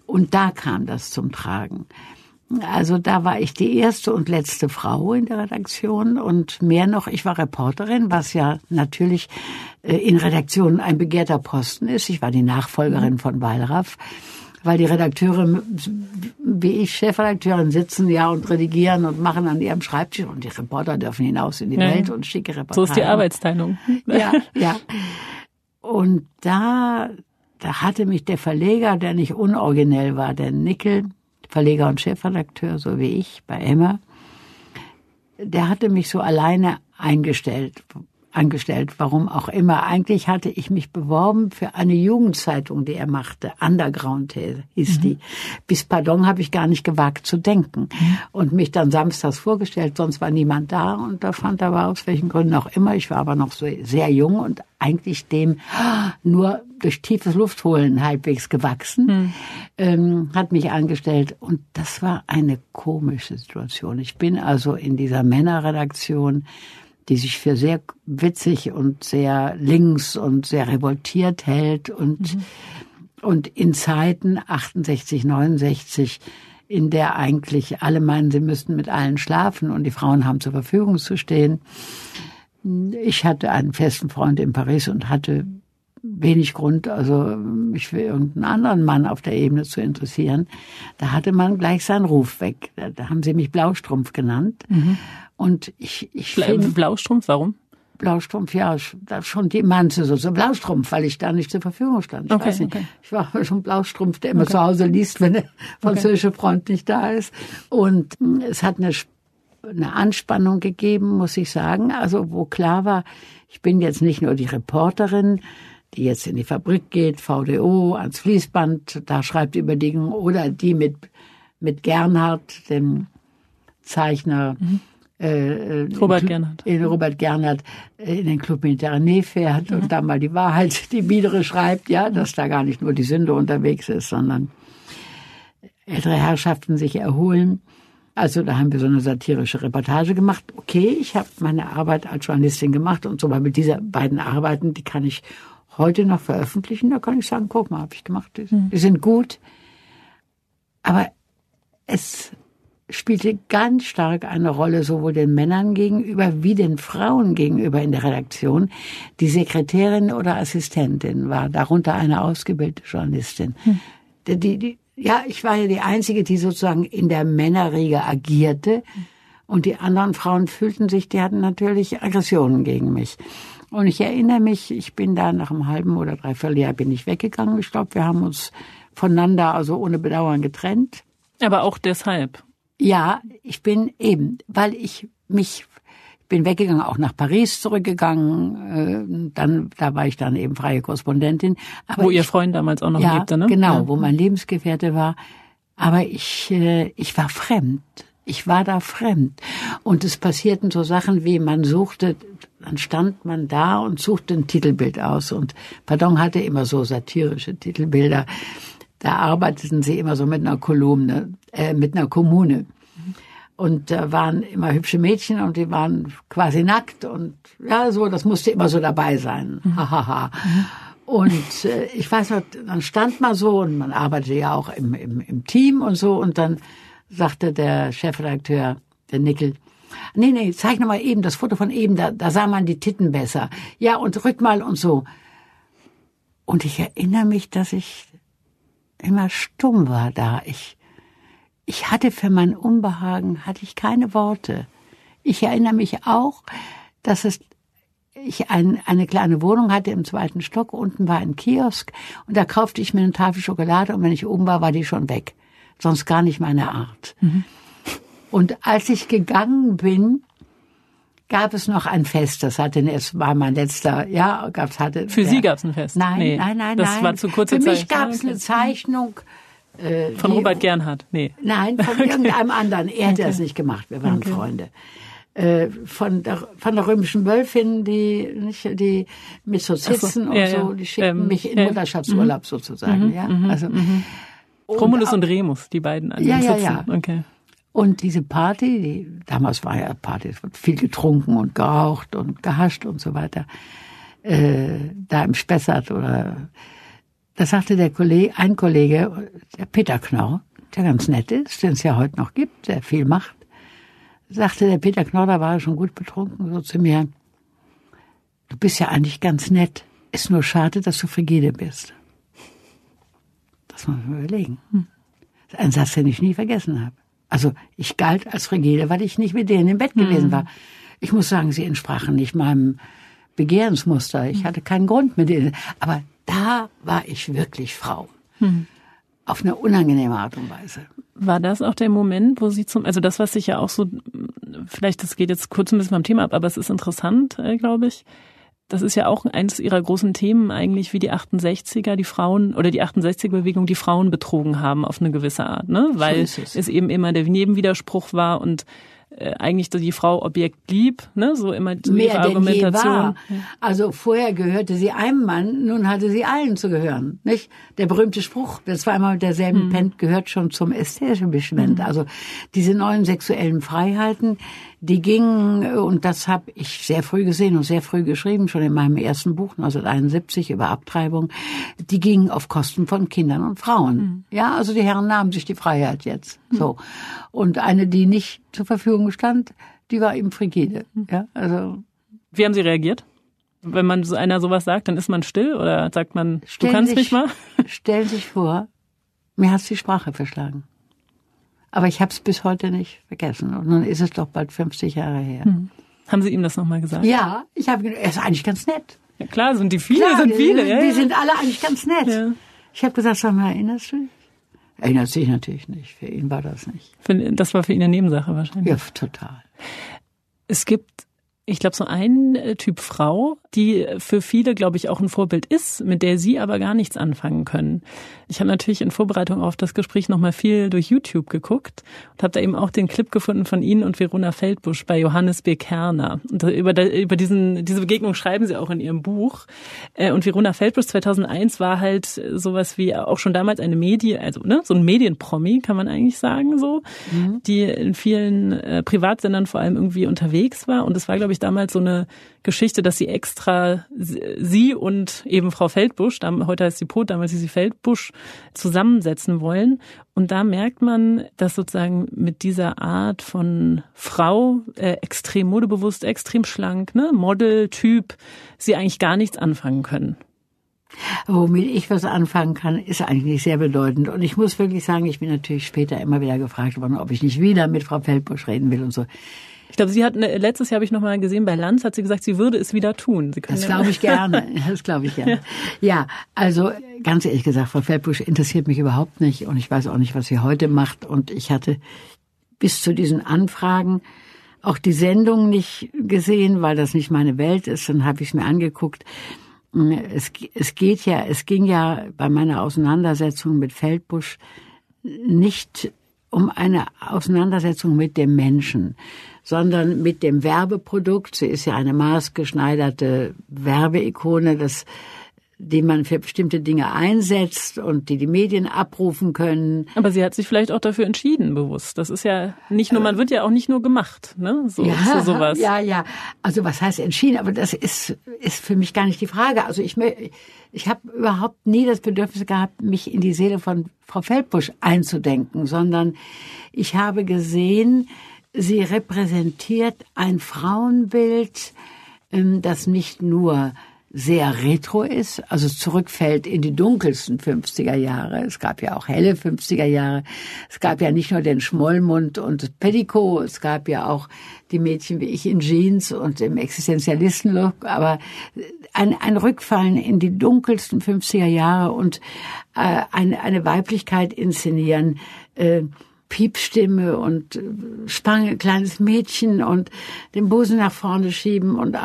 und da kam das zum Tragen. Also da war ich die erste und letzte Frau in der Redaktion und mehr noch, ich war Reporterin, was ja natürlich äh, in Redaktionen ein begehrter Posten ist. Ich war die Nachfolgerin von Wallraff, weil die Redakteure, wie ich Chefredakteurin, sitzen ja und redigieren und machen an ihrem Schreibtisch und die Reporter dürfen hinaus in die ja. Welt und schicke Reporter. So ist die Arbeitsteilung. Ja, ja. Und da, da hatte mich der Verleger, der nicht unoriginell war, der Nickel, Verleger und Chefredakteur, so wie ich bei Emma, der hatte mich so alleine eingestellt, angestellt, warum auch immer. Eigentlich hatte ich mich beworben für eine Jugendzeitung, die er machte. Underground hieß mhm. die. Bis Pardon habe ich gar nicht gewagt zu denken. Mhm. Und mich dann samstags vorgestellt, sonst war niemand da. Und da fand er aber aus welchen Gründen auch immer. Ich war aber noch so sehr jung und eigentlich dem nur durch tiefes Luftholen halbwegs gewachsen, mhm. ähm, hat mich angestellt. Und das war eine komische Situation. Ich bin also in dieser Männerredaktion die sich für sehr witzig und sehr links und sehr revoltiert hält und, mhm. und in Zeiten 68, 69, in der eigentlich alle meinen, sie müssten mit allen schlafen und die Frauen haben zur Verfügung zu stehen. Ich hatte einen festen Freund in Paris und hatte wenig Grund, also mich für irgendeinen anderen Mann auf der Ebene zu interessieren. Da hatte man gleich seinen Ruf weg. Da, haben sie mich Blaustrumpf genannt. Mhm. Und ich, ich Bla find, Blaustrumpf, warum? Blaustrumpf, ja, schon die Manze so, so Blaustrumpf, weil ich da nicht zur Verfügung stand. Ich okay, weiß nicht. Okay. Ich war schon Blaustrumpf, der immer okay. zu Hause liest, wenn der französische Freund nicht da ist. Und hm, es hat eine, eine Anspannung gegeben, muss ich sagen. Also, wo klar war, ich bin jetzt nicht nur die Reporterin, die jetzt in die Fabrik geht, VDO, ans Fließband, da schreibt über Dinge, oder die mit, mit Gernhardt, dem Zeichner, mhm äh, äh, Robert Gernhardt. In Robert Gernhardt äh, in den Club Mediterranee fährt mhm. und da mal die Wahrheit, [laughs] die Biedere schreibt, ja, dass da gar nicht nur die Sünde unterwegs ist, sondern ältere Herrschaften sich erholen. Also da haben wir so eine satirische Reportage gemacht. Okay, ich habe meine Arbeit als Journalistin gemacht und so mal mit dieser beiden Arbeiten, die kann ich heute noch veröffentlichen. Da kann ich sagen, guck mal, habe ich gemacht. Die, mhm. die sind gut. Aber es spielte ganz stark eine Rolle, sowohl den Männern gegenüber wie den Frauen gegenüber in der Redaktion. Die Sekretärin oder Assistentin war darunter eine ausgebildete Journalistin. Hm. Die, die, ja, ich war ja die Einzige, die sozusagen in der Männerriege agierte. Und die anderen Frauen fühlten sich, die hatten natürlich Aggressionen gegen mich. Und ich erinnere mich, ich bin da nach einem halben oder dreiviertel Jahr bin ich weggegangen. Ich glaube, wir haben uns voneinander also ohne Bedauern getrennt. Aber auch deshalb. Ja, ich bin eben, weil ich mich bin weggegangen, auch nach Paris zurückgegangen. Äh, dann, da war ich dann eben freie Korrespondentin. Aber wo ich, Ihr Freund damals auch noch ja, lebte, ne? Genau, ja. wo mein Lebensgefährte war. Aber ich, äh, ich war fremd. Ich war da fremd. Und es passierten so Sachen wie, man suchte, dann stand man da und suchte ein Titelbild aus. Und Pardon hatte immer so satirische Titelbilder. Da arbeiteten sie immer so mit einer Kolumne, äh, mit einer Kommune. Und da waren immer hübsche Mädchen und die waren quasi nackt und ja, so, das musste immer so dabei sein. Hahaha. Mhm. Und äh, ich weiß noch, dann stand man so und man arbeitete ja auch im, im, im Team und so und dann sagte der Chefredakteur, der Nickel, nee, nee, zeig noch mal eben das Foto von eben, da, da sah man die Titten besser. Ja, und rück mal und so. Und ich erinnere mich, dass ich immer stumm war da. Ich, ich hatte für mein Unbehagen, hatte ich keine Worte. Ich erinnere mich auch, dass es ich ein, eine kleine Wohnung hatte im zweiten Stock, unten war ein Kiosk und da kaufte ich mir eine Tafel Schokolade und wenn ich oben war, war die schon weg. Sonst gar nicht meine Art. Mhm. Und als ich gegangen bin, gab es noch ein Fest. Das hatte, es war mein letzter, ja, gab's hatte. Für der, Sie gab es ein Fest? Nein, nee, nein, nein, das nein. war zu kurzer Für Zeit. Für mich gab es eine Zeichnung. Äh, von Robert Gernhardt? Nee. Nein, von [laughs] irgendeinem anderen. Er hätte okay. das nicht gemacht. Wir waren okay. Freunde. Äh, von der, von der römischen Wölfin, die, nicht, die mit so Zitzen so, und ja, so, die schickten ähm, mich in ja. Mutterschaftsurlaub mhm. sozusagen, ja. Mhm. Also, mhm. Romulus und, und Remus, die beiden an ja, den Sitzen. Ja, ja. Okay. Und diese Party, die, damals war ja Party, es wird viel getrunken und geraucht und gehascht und so weiter, äh, da im Spessart oder, da sagte der Kollege, ein Kollege, der Peter Knorr, der ganz nett ist, den es ja heute noch gibt, der viel macht, sagte der Peter Knorder, war schon gut betrunken, so zu mir, du bist ja eigentlich ganz nett, ist nur schade, dass du frigide bist. Das muss man überlegen. Hm. Das ist ein Satz, den ich nie vergessen habe. Also ich galt als frigide, weil ich nicht mit denen im Bett gewesen hm. war. Ich muss sagen, sie entsprachen nicht meinem Begehrensmuster. Ich hm. hatte keinen Grund mit denen. Aber da war ich wirklich Frau. Hm. Auf eine unangenehme Art und Weise. War das auch der Moment, wo Sie zum, also das, was sich ja auch so, vielleicht, das geht jetzt kurz ein bisschen beim Thema ab, aber es ist interessant, äh, glaube ich. Das ist ja auch eines ihrer großen Themen eigentlich, wie die 68er, die Frauen oder die 68er-Bewegung die Frauen betrogen haben auf eine gewisse Art, ne? Weil so es. es eben immer der Nebenwiderspruch war und eigentlich die Frau Objekt blieb, ne? so immer so Mehr ihre Argumentation. War. Also vorher gehörte sie einem Mann, nun hatte sie allen zu gehören, nicht? Der berühmte Spruch, der zweimal mit derselben mhm. pennt, gehört schon zum Establishment. Mhm. Also diese neuen sexuellen Freiheiten, die gingen, und das habe ich sehr früh gesehen und sehr früh geschrieben, schon in meinem ersten Buch 1971 über Abtreibung, die gingen auf Kosten von Kindern und Frauen. Mhm. Ja, also die Herren nahmen sich die Freiheit jetzt. Mhm. So. Und eine, die nicht zur Verfügung stand, die war eben frigide. Mhm. Ja, also. Wie haben Sie reagiert? Wenn man so einer sowas sagt, dann ist man still oder sagt man, du kannst sich, mich mal? [laughs] Stellen Sie sich vor, mir hat's die Sprache verschlagen. Aber ich habe es bis heute nicht vergessen. Und nun ist es doch bald 50 Jahre her. Hm. Haben Sie ihm das nochmal gesagt? Ja, ich habe er ist eigentlich ganz nett. Ja, klar, sind die viele, klar, sind viele. Die, ja, die sind alle eigentlich ganz nett. Ja. Ich habe gesagt, sag mal, erinnerst du dich? Erinnert sich natürlich nicht. Für ihn war das nicht. Das war für ihn eine Nebensache wahrscheinlich. Ja, total. Es gibt ich glaube, so ein äh, Typ Frau, die für viele, glaube ich, auch ein Vorbild ist, mit der sie aber gar nichts anfangen können. Ich habe natürlich in Vorbereitung auf das Gespräch nochmal viel durch YouTube geguckt und habe da eben auch den Clip gefunden von Ihnen und Verona Feldbusch bei Johannes B. Kerner. Und über, über diesen, diese Begegnung schreiben Sie auch in Ihrem Buch. Äh, und Verona Feldbusch 2001 war halt sowas wie auch schon damals eine Medie, also ne, so ein Medienpromi, kann man eigentlich sagen, so, mhm. die in vielen äh, Privatsendern vor allem irgendwie unterwegs war. Und es war, glaube ich, damals so eine Geschichte, dass sie extra sie und eben Frau Feldbusch, heute heißt sie Pot, damals ist sie Feldbusch, zusammensetzen wollen. Und da merkt man, dass sozusagen mit dieser Art von Frau, äh, extrem modebewusst, extrem schlank, ne, Model-Typ, sie eigentlich gar nichts anfangen können. Womit ich was anfangen kann, ist eigentlich sehr bedeutend. Und ich muss wirklich sagen, ich bin natürlich später immer wieder gefragt worden, ob ich nicht wieder mit Frau Feldbusch reden will und so. Ich glaube, sie hat ne, letztes Jahr habe ich noch mal gesehen bei Lanz hat sie gesagt, sie würde es wieder tun. das glaube ich [laughs] gerne. Das glaube ich gerne. Ja, also ganz ehrlich gesagt, Frau Feldbusch interessiert mich überhaupt nicht und ich weiß auch nicht, was sie heute macht. Und ich hatte bis zu diesen Anfragen auch die Sendung nicht gesehen, weil das nicht meine Welt ist. Dann habe ich es mir angeguckt. Es, es geht ja, es ging ja bei meiner Auseinandersetzung mit Feldbusch nicht um eine Auseinandersetzung mit dem Menschen, sondern mit dem Werbeprodukt. Sie ist ja eine maßgeschneiderte Werbeikone, das die man für bestimmte Dinge einsetzt und die die Medien abrufen können. Aber sie hat sich vielleicht auch dafür entschieden, bewusst. Das ist ja nicht nur, man wird ja auch nicht nur gemacht, ne? So, ja, für sowas. Ja, ja. Also was heißt entschieden? Aber das ist, ist für mich gar nicht die Frage. Also ich, ich habe überhaupt nie das Bedürfnis gehabt, mich in die Seele von Frau Feldbusch einzudenken, sondern ich habe gesehen, Sie repräsentiert ein Frauenbild, ähm, das nicht nur sehr retro ist, also zurückfällt in die dunkelsten 50er Jahre. Es gab ja auch helle 50er Jahre. Es gab ja nicht nur den Schmollmund und Petticoat, es gab ja auch die Mädchen wie ich in Jeans und im Existenzialistenlook, aber ein, ein Rückfallen in die dunkelsten 50er Jahre und äh, eine, eine Weiblichkeit inszenieren, äh, Piepstimme und äh, Spange, kleines Mädchen und den Busen nach vorne schieben und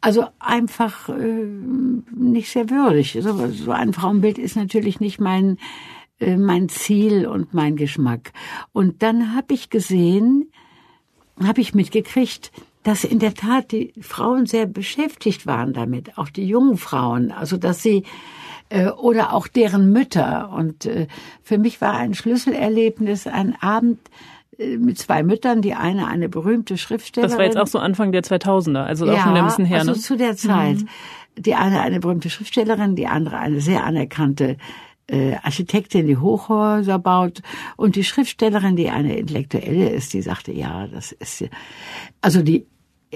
also einfach äh, nicht sehr würdig. So, so ein Frauenbild ist natürlich nicht mein äh, mein Ziel und mein Geschmack. Und dann habe ich gesehen, habe ich mitgekriegt, dass in der Tat die Frauen sehr beschäftigt waren damit, auch die jungen Frauen, also dass sie oder auch deren Mütter. Und äh, für mich war ein Schlüsselerlebnis ein Abend äh, mit zwei Müttern, die eine eine berühmte Schriftstellerin. Das war jetzt auch so Anfang der 2000er, also ja, auch schon ein bisschen her. Also ne? zu der Zeit. Mhm. Die eine eine berühmte Schriftstellerin, die andere eine sehr anerkannte äh, Architektin, die Hochhäuser baut und die Schriftstellerin, die eine Intellektuelle ist, die sagte, ja, das ist, also die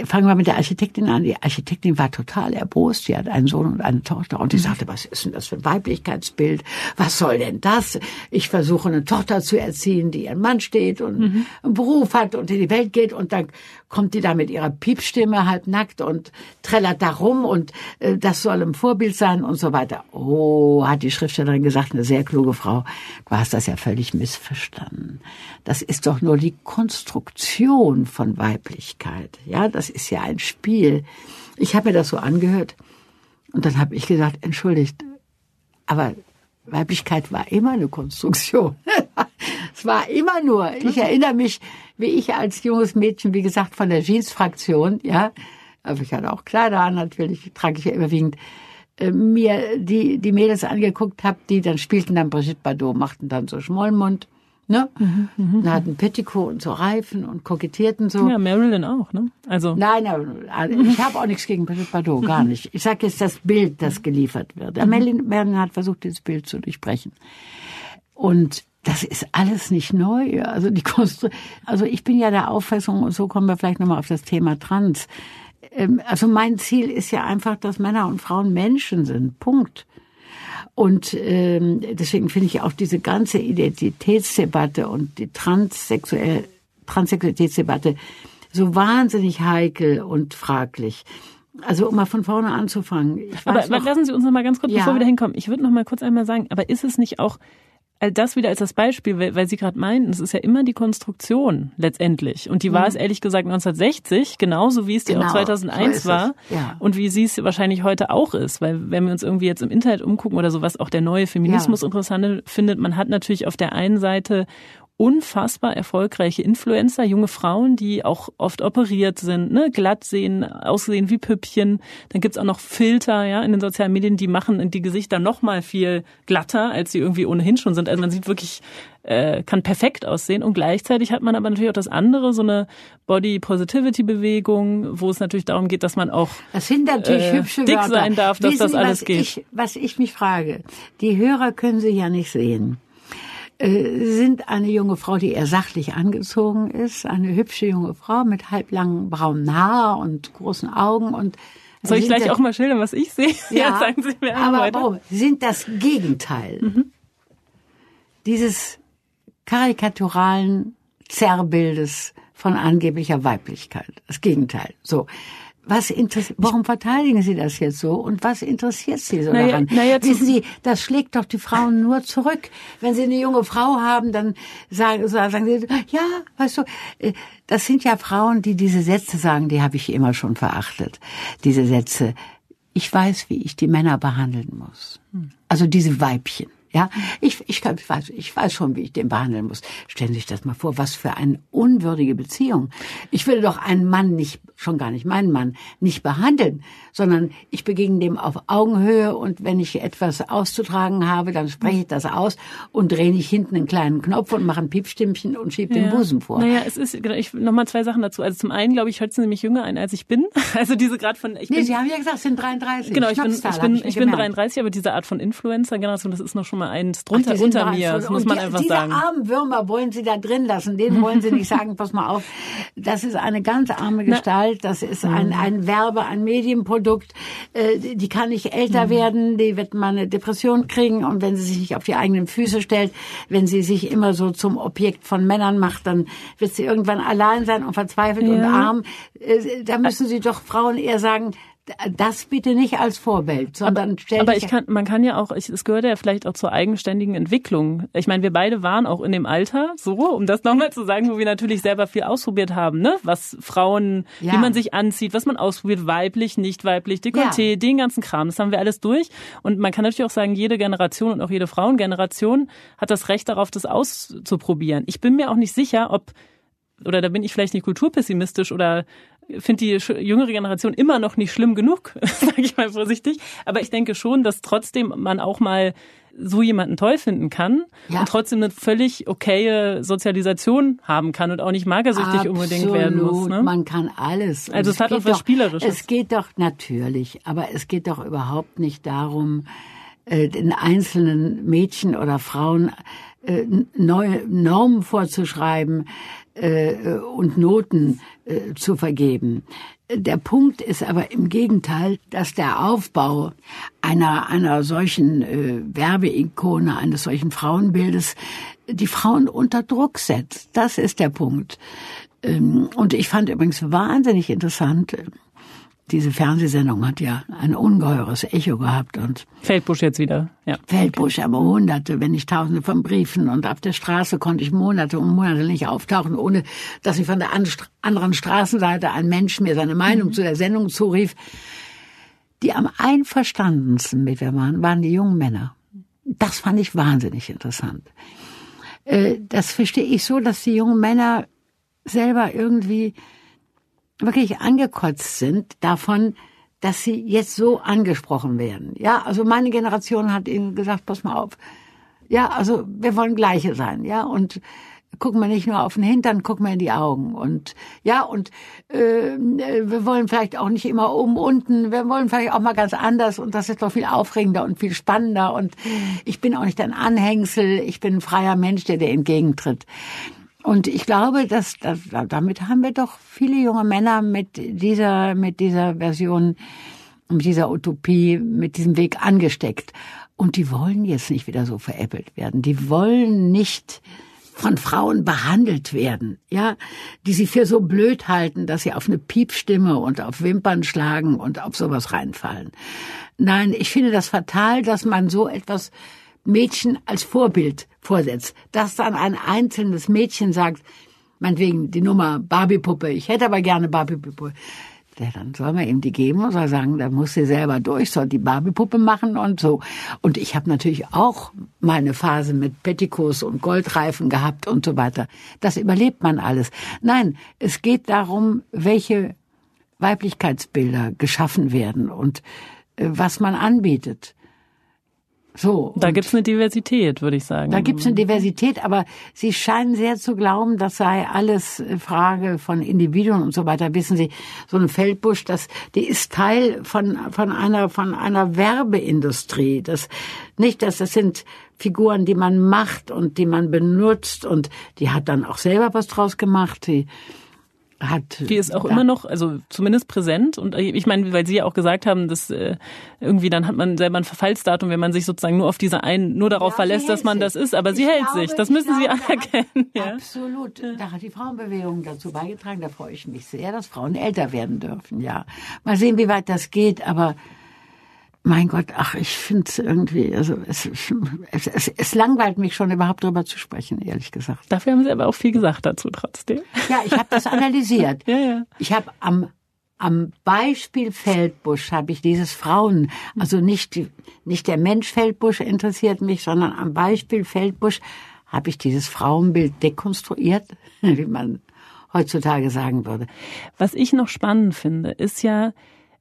fangen wir mit der Architektin an. Die Architektin war total erbost. Sie hat einen Sohn und eine Tochter und die mhm. sagte, was ist denn das für ein Weiblichkeitsbild? Was soll denn das? Ich versuche eine Tochter zu erziehen, die ihren Mann steht und mhm. einen Beruf hat und in die Welt geht und dann kommt die da mit ihrer Piepstimme halb nackt und trällert da rum und äh, das soll ein Vorbild sein und so weiter. Oh, hat die Schriftstellerin gesagt, eine sehr kluge Frau. Du hast das ja völlig missverstanden. Das ist doch nur die Konstruktion von Weiblichkeit. Ja, das ist ja ein Spiel. Ich habe mir das so angehört und dann habe ich gesagt, entschuldigt, aber Weiblichkeit war immer eine Konstruktion. [laughs] es war immer nur, ich [laughs] erinnere mich, wie ich als junges Mädchen, wie gesagt, von der Jeans-Fraktion, ja, aber ich hatte auch Kleider an, natürlich trage ich ja überwiegend, äh, mir die, die Mädels angeguckt habe, die dann spielten dann Brigitte Bardot, machten dann so Schmollmund, ne? Mhm, mh, mh. hatten Petticoat und so Reifen und kokettierten so. Ja, Marilyn auch, ne? Also. Nein, nein [laughs] ich habe auch nichts gegen Brigitte Bardot, gar nicht. Ich sage jetzt das Bild, das geliefert wird. Mhm. Marilyn, Marilyn hat versucht, dieses Bild zu durchbrechen. Und das ist alles nicht neu. Also die Konstru also ich bin ja der Auffassung, und so kommen wir vielleicht nochmal auf das Thema Trans. Ähm, also mein Ziel ist ja einfach, dass Männer und Frauen Menschen sind. Punkt. Und ähm, deswegen finde ich auch diese ganze Identitätsdebatte und die Transsexuell Transsexualitätsdebatte so wahnsinnig heikel und fraglich. Also um mal von vorne anzufangen. aber, aber lassen Sie uns noch mal ganz kurz, ja. bevor wir da hinkommen. Ich würde noch mal kurz einmal sagen, aber ist es nicht auch all das wieder als das Beispiel, weil, weil Sie gerade meinten, es ist ja immer die Konstruktion letztendlich. Und die war mhm. es ehrlich gesagt 1960, genauso wie es die genau, auch 2001 so war ja. und wie sie es wahrscheinlich heute auch ist. Weil wenn wir uns irgendwie jetzt im Internet umgucken oder so, was auch der neue Feminismus ja. interessant findet, man hat natürlich auf der einen Seite unfassbar erfolgreiche Influencer, junge Frauen, die auch oft operiert sind, ne, glatt sehen, aussehen wie Püppchen. Dann gibt's auch noch Filter, ja, in den sozialen Medien, die machen die Gesichter noch mal viel glatter, als sie irgendwie ohnehin schon sind. Also man sieht wirklich, äh, kann perfekt aussehen. Und gleichzeitig hat man aber natürlich auch das andere, so eine Body Positivity Bewegung, wo es natürlich darum geht, dass man auch das sind natürlich äh, hübsche dick Wörter. sein darf, dass Wissen das alles was geht. Ich, was ich mich frage, die Hörer können sie ja nicht sehen. Äh, sind eine junge Frau, die eher sachlich angezogen ist, eine hübsche junge Frau mit halblangen braunen Haar und großen Augen und soll ich gleich auch mal schildern, was ich sehe? [laughs] Ja, sagen Sie mir aber weiter. warum? Sind das Gegenteil mhm. dieses karikaturalen Zerrbildes von angeblicher Weiblichkeit. Das Gegenteil. So was warum verteidigen Sie das jetzt so und was interessiert Sie so naja, daran? Naja, Wissen Sie, das schlägt doch die Frauen nur zurück. Wenn Sie eine junge Frau haben, dann sagen, sagen Sie, ja, weißt du, äh, das sind ja Frauen, die diese Sätze sagen, die habe ich immer schon verachtet. Diese Sätze, ich weiß, wie ich die Männer behandeln muss. Hm. Also diese Weibchen. Ja, ich, ich, ich, weiß, ich weiß schon, wie ich den behandeln muss. Stellen Sie sich das mal vor, was für eine unwürdige Beziehung. Ich würde doch einen Mann nicht, schon gar nicht meinen Mann, nicht behandeln, sondern ich begegne dem auf Augenhöhe und wenn ich etwas auszutragen habe, dann spreche ich das aus und drehe nicht hinten einen kleinen Knopf und mache ein Piepstimmchen und schiebe ja. den Busen vor. Naja, es ist, genau, ich, noch mal zwei Sachen dazu. Also zum einen, glaube ich, schätzen Sie mich jünger ein, als ich bin. [laughs] Also diese gerade von, ich nee, bin, Sie haben ja gesagt, es sind 33. Genau, ich bin, ich bin, ich, ich bin 33, aber diese Art von Influencer-Generation, das ist noch schon mal eins drunter Ach, unter mir, das muss man die, einfach diese sagen. Diese armen Würmer wollen Sie da drin lassen, denen wollen Sie nicht sagen, [laughs] pass mal auf, das ist eine ganz arme Gestalt, das ist ein, mhm. ein Werbe, ein Medienprodukt, äh, die kann nicht älter mhm. werden, die wird mal eine Depression kriegen und wenn sie sich nicht auf die eigenen Füße stellt, wenn sie sich immer so zum Objekt von Männern macht, dann wird sie irgendwann allein sein und verzweifelt ja. und arm. Äh, da müssen Sie doch Frauen eher sagen, das bitte nicht als Vorbild, sondern aber, stell Aber ich kann, man kann ja auch, ich, es gehört ja vielleicht auch zur eigenständigen Entwicklung. Ich meine, wir beide waren auch in dem Alter, so, um das nochmal zu sagen, wo wir natürlich selber viel ausprobiert haben, ne? Was Frauen, ja. wie man sich anzieht, was man ausprobiert, weiblich, nicht weiblich, Dekolleté, ja. den ganzen Kram, das haben wir alles durch. Und man kann natürlich auch sagen, jede Generation und auch jede Frauengeneration hat das Recht darauf, das auszuprobieren. Ich bin mir auch nicht sicher, ob oder da bin ich vielleicht nicht kulturpessimistisch oder finde die jüngere Generation immer noch nicht schlimm genug, [laughs] sage ich mal vorsichtig. Aber ich denke schon, dass trotzdem man auch mal so jemanden toll finden kann ja. und trotzdem eine völlig okaye Sozialisation haben kann und auch nicht magersüchtig Absolut. unbedingt werden muss. Ne? Man kann alles. also es, es hat auch was doch, Spielerisches. Es geht doch natürlich, aber es geht doch überhaupt nicht darum, äh, den einzelnen Mädchen oder Frauen äh, neue Normen vorzuschreiben äh, und Noten äh, zu vergeben. Der Punkt ist aber im Gegenteil, dass der Aufbau einer, einer solchen äh, Werbeikone, eines solchen Frauenbildes, die Frauen unter Druck setzt. Das ist der Punkt. Ähm, und ich fand übrigens wahnsinnig interessant, äh, diese Fernsehsendung hat ja ein ungeheures Echo gehabt und Feldbusch jetzt wieder, ja. Feldbusch, aber hunderte, wenn nicht tausende von Briefen und auf der Straße konnte ich Monate und Monate nicht auftauchen, ohne dass ich von der anderen Straßenseite ein Mensch mir seine Meinung mhm. zu der Sendung zurief. Die am einverstandensten mit mir waren, waren die jungen Männer. Das fand ich wahnsinnig interessant. Äh, das verstehe ich so, dass die jungen Männer selber irgendwie wirklich angekotzt sind davon, dass sie jetzt so angesprochen werden. Ja, also meine Generation hat ihnen gesagt, pass mal auf. Ja, also wir wollen Gleiche sein, ja, und gucken wir nicht nur auf den Hintern, gucken wir in die Augen und ja und äh, wir wollen vielleicht auch nicht immer oben unten, wir wollen vielleicht auch mal ganz anders und das ist doch viel aufregender und viel spannender und ich bin auch nicht ein Anhängsel, ich bin ein freier Mensch, der dir entgegentritt. Und ich glaube, dass, dass damit haben wir doch viele junge Männer mit dieser mit dieser Version, mit dieser Utopie, mit diesem Weg angesteckt. Und die wollen jetzt nicht wieder so veräppelt werden. Die wollen nicht von Frauen behandelt werden, ja, die sie für so blöd halten, dass sie auf eine Piepstimme und auf Wimpern schlagen und auf sowas reinfallen. Nein, ich finde das fatal, dass man so etwas Mädchen als Vorbild vorsetzt. Dass dann ein einzelnes Mädchen sagt, meinetwegen die Nummer Barbie-Puppe, ich hätte aber gerne Barbie-Puppe. Ja, dann soll man ihm die geben und soll sagen, da muss sie selber durch, soll die Barbie-Puppe machen und so. Und ich habe natürlich auch meine Phase mit Petticoats und Goldreifen gehabt und so weiter. Das überlebt man alles. Nein, es geht darum, welche Weiblichkeitsbilder geschaffen werden und äh, was man anbietet. So. Da gibt's eine Diversität, würde ich sagen. Da gibt's eine Diversität, aber Sie scheinen sehr zu glauben, das sei alles äh, Frage von Individuen und so weiter. Wissen Sie, so eine Feldbusch, das, die ist Teil von, von einer, von einer Werbeindustrie. Das, nicht, dass das sind Figuren, die man macht und die man benutzt und die hat dann auch selber was draus gemacht. Die, hat. Die ist auch immer noch, also zumindest präsent. Und ich meine, weil Sie ja auch gesagt haben, dass äh, irgendwie dann hat man selber ein Verfallsdatum, wenn man sich sozusagen nur auf diese ein, nur darauf ja, verlässt, dass man sich. das ist. Aber sie ich hält glaube, sich. Das müssen Sie glaube, anerkennen. Ja. Absolut. Da hat die Frauenbewegung dazu beigetragen. Da freue ich mich sehr, dass Frauen älter werden dürfen. Ja, mal sehen, wie weit das geht. Aber mein Gott, ach, ich finde es irgendwie, also es, es, es, es langweilt mich schon überhaupt darüber zu sprechen, ehrlich gesagt. Dafür haben Sie aber auch viel gesagt dazu trotzdem. Ja, ich habe das [laughs] analysiert. ja, ja. Ich habe am am Beispiel Feldbusch habe ich dieses Frauen, also nicht nicht der Mensch Feldbusch interessiert mich, sondern am Beispiel Feldbusch habe ich dieses Frauenbild dekonstruiert, [laughs] wie man heutzutage sagen würde. Was ich noch spannend finde, ist ja,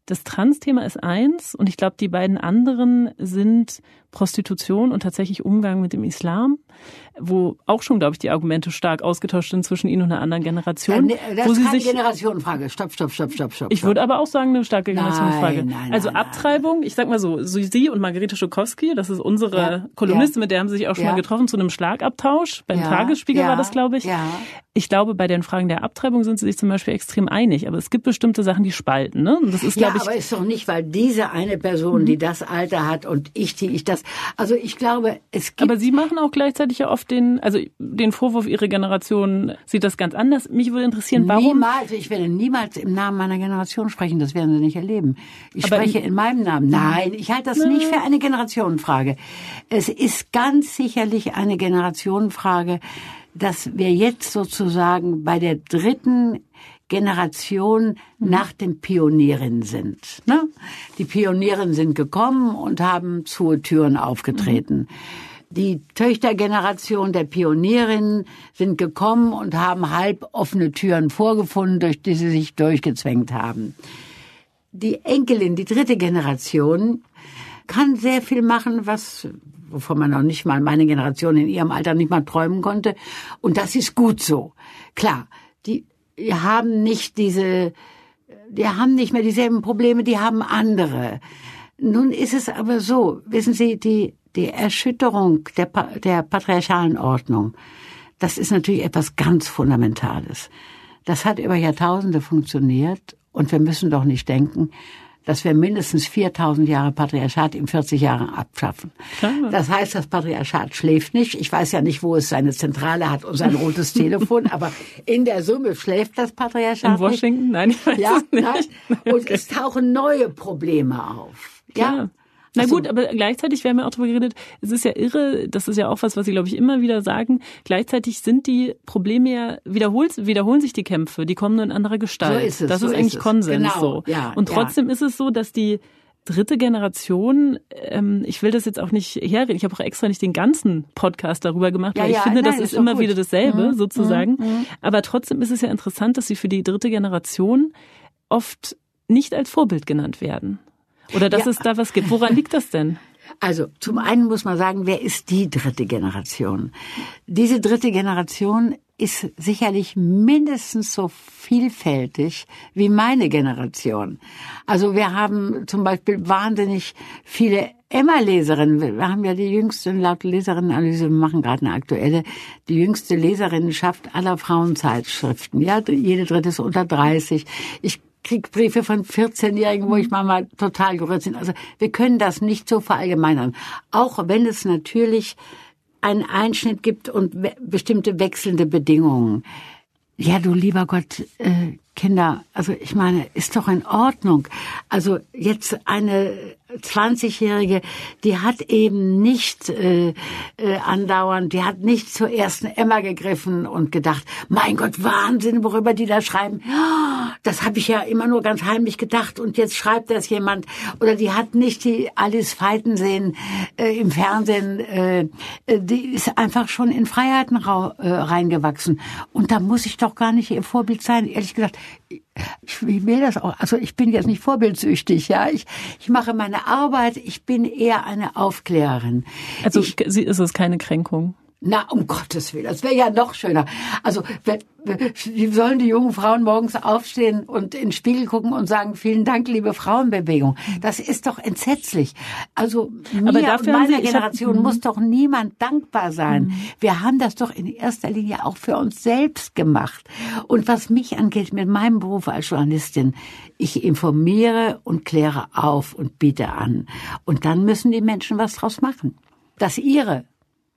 das Trans-Thema ist eins und ich glaube, die beiden anderen sind Prostitution und tatsächlich Umgang mit dem Islam wo auch schon, glaube ich, die Argumente stark ausgetauscht sind zwischen Ihnen und einer anderen Generation. Ja, das wo ist Sie keine sich, Generationenfrage. Stopp, stopp, stopp, stopp, stopp. Ich würde aber auch sagen, eine starke Generationenfrage. Nein, nein, also nein, Abtreibung, ich sag mal so, Sie und Margarete Schukowski, das ist unsere ja, Kolumnistin, ja. mit der haben Sie sich auch schon mal getroffen zu einem Schlagabtausch. Beim Tagesspiegel war das, glaube ich. Ich glaube, bei den Fragen der Abtreibung sind sie sich zum Beispiel extrem einig. Aber es gibt bestimmte Sachen, die spalten. Ne? Und das ist, ja, glaube ich, aber ist doch nicht, weil diese eine Person, die das Alter hat und ich, die ich das. Also ich glaube, es gibt. Aber Sie machen auch gleichzeitig ja oft den, also den Vorwurf, Ihre Generation sieht das ganz anders. Mich würde interessieren, warum. Niemals, ich werde niemals im Namen meiner Generation sprechen, das werden Sie nicht erleben. Ich Aber spreche in, in meinem Namen. Nein, ich halte das nicht für eine Generationenfrage. Es ist ganz sicherlich eine Generationenfrage, dass wir jetzt sozusagen bei der dritten Generation nach den Pionierinnen sind. Ne? Die Pionierinnen sind gekommen und haben zu Türen aufgetreten. Die Töchtergeneration der Pionierinnen sind gekommen und haben halb offene Türen vorgefunden, durch die sie sich durchgezwängt haben. Die Enkelin, die dritte Generation, kann sehr viel machen, was wovon man noch nicht mal meine Generation in ihrem Alter nicht mal träumen konnte. Und das ist gut so. Klar, haben nicht diese, die haben nicht mehr dieselben Probleme, die haben andere. Nun ist es aber so, wissen Sie, die, die Erschütterung der, der patriarchalen Ordnung, das ist natürlich etwas ganz Fundamentales. Das hat über Jahrtausende funktioniert und wir müssen doch nicht denken, dass wir mindestens 4000 Jahre Patriarchat in 40 Jahren abschaffen. Das heißt, das Patriarchat schläft nicht. Ich weiß ja nicht, wo es seine Zentrale hat und sein [laughs] rotes Telefon, aber in der Summe schläft das Patriarchat In Washington? Nicht. Nein, ich weiß ja, es nicht. Nein. Und es tauchen neue Probleme auf. Klar. Na also, gut, aber gleichzeitig, wir haben ja auch darüber geredet, es ist ja irre, das ist ja auch was, was Sie, glaube ich, immer wieder sagen, gleichzeitig sind die Probleme ja, wiederholt, wiederholen sich die Kämpfe, die kommen nur in anderer Gestalt. So ist es, das so ist eigentlich ist Konsens. Genau, so. Ja, Und trotzdem ja. ist es so, dass die dritte Generation, ähm, ich will das jetzt auch nicht herreden, ich habe auch extra nicht den ganzen Podcast darüber gemacht, Ja, weil ich ja, finde, nein, das ist ist immer gut. wieder dasselbe Mhm, sozusagen. mhm, mhm. Aber trotzdem ist es ja interessant, dass sie für die dritte Generation oft nicht als Vorbild genannt werden. Oder dass Ja. es da was gibt. Woran liegt das denn? Also zum einen muss man sagen, wer ist die dritte Generation? Diese dritte Generation ist sicherlich mindestens so vielfältig wie meine Generation. Also wir haben zum Beispiel wahnsinnig viele Emma-Leserinnen. Wir haben ja die jüngste, laut Leserinnenanalyse, wir machen gerade eine aktuelle, die jüngste Leserinnenschaft aller Frauenzeitschriften. Ja, jede dritte ist unter 30. Ich krieg Briefe von 14-Jährigen, wo ich manchmal total gerührt bin. Also wir können das nicht so verallgemeinern. Auch wenn es natürlich einen Einschnitt gibt und we bestimmte wechselnde Bedingungen. Ja, du lieber Gott, äh, Kinder, also ich meine, ist doch in Ordnung. Also jetzt eine 20-Jährige, die hat eben nicht äh, äh, andauernd, die hat nicht zur ersten Emma gegriffen und gedacht, mein Gott, Wahnsinn, worüber die da schreiben. Das habe ich ja immer nur ganz heimlich gedacht und jetzt schreibt das jemand. Oder die hat nicht die Alice Feiten sehen äh, im Fernsehen. Äh, äh, die ist einfach schon in Freiheiten äh, reingewachsen. Und da muss ich doch gar nicht ihr Vorbild sein. Ehrlich gesagt, ich ich will das auch. Also ich bin jetzt nicht vorbildsüchtig, ja. Ich, ich mache meine Arbeit. Ich bin eher eine Aufklärerin. Also ich, sie ist es keine Kränkung. Na, um Gottes Willen, das wäre ja noch schöner. Also, wie sollen die jungen Frauen morgens aufstehen und in den Spiegel gucken und sagen, vielen Dank, liebe Frauenbewegung. Das ist doch entsetzlich. Also, mir Aber und dafür haben meiner ich hab- Generation muss doch niemand dankbar sein. Wir haben das doch in erster Linie auch für uns selbst gemacht. Und was mich angeht, mit meinem Beruf als Journalistin, ich informiere und kläre auf und biete an. Und dann müssen die Menschen was draus machen. Das ihre.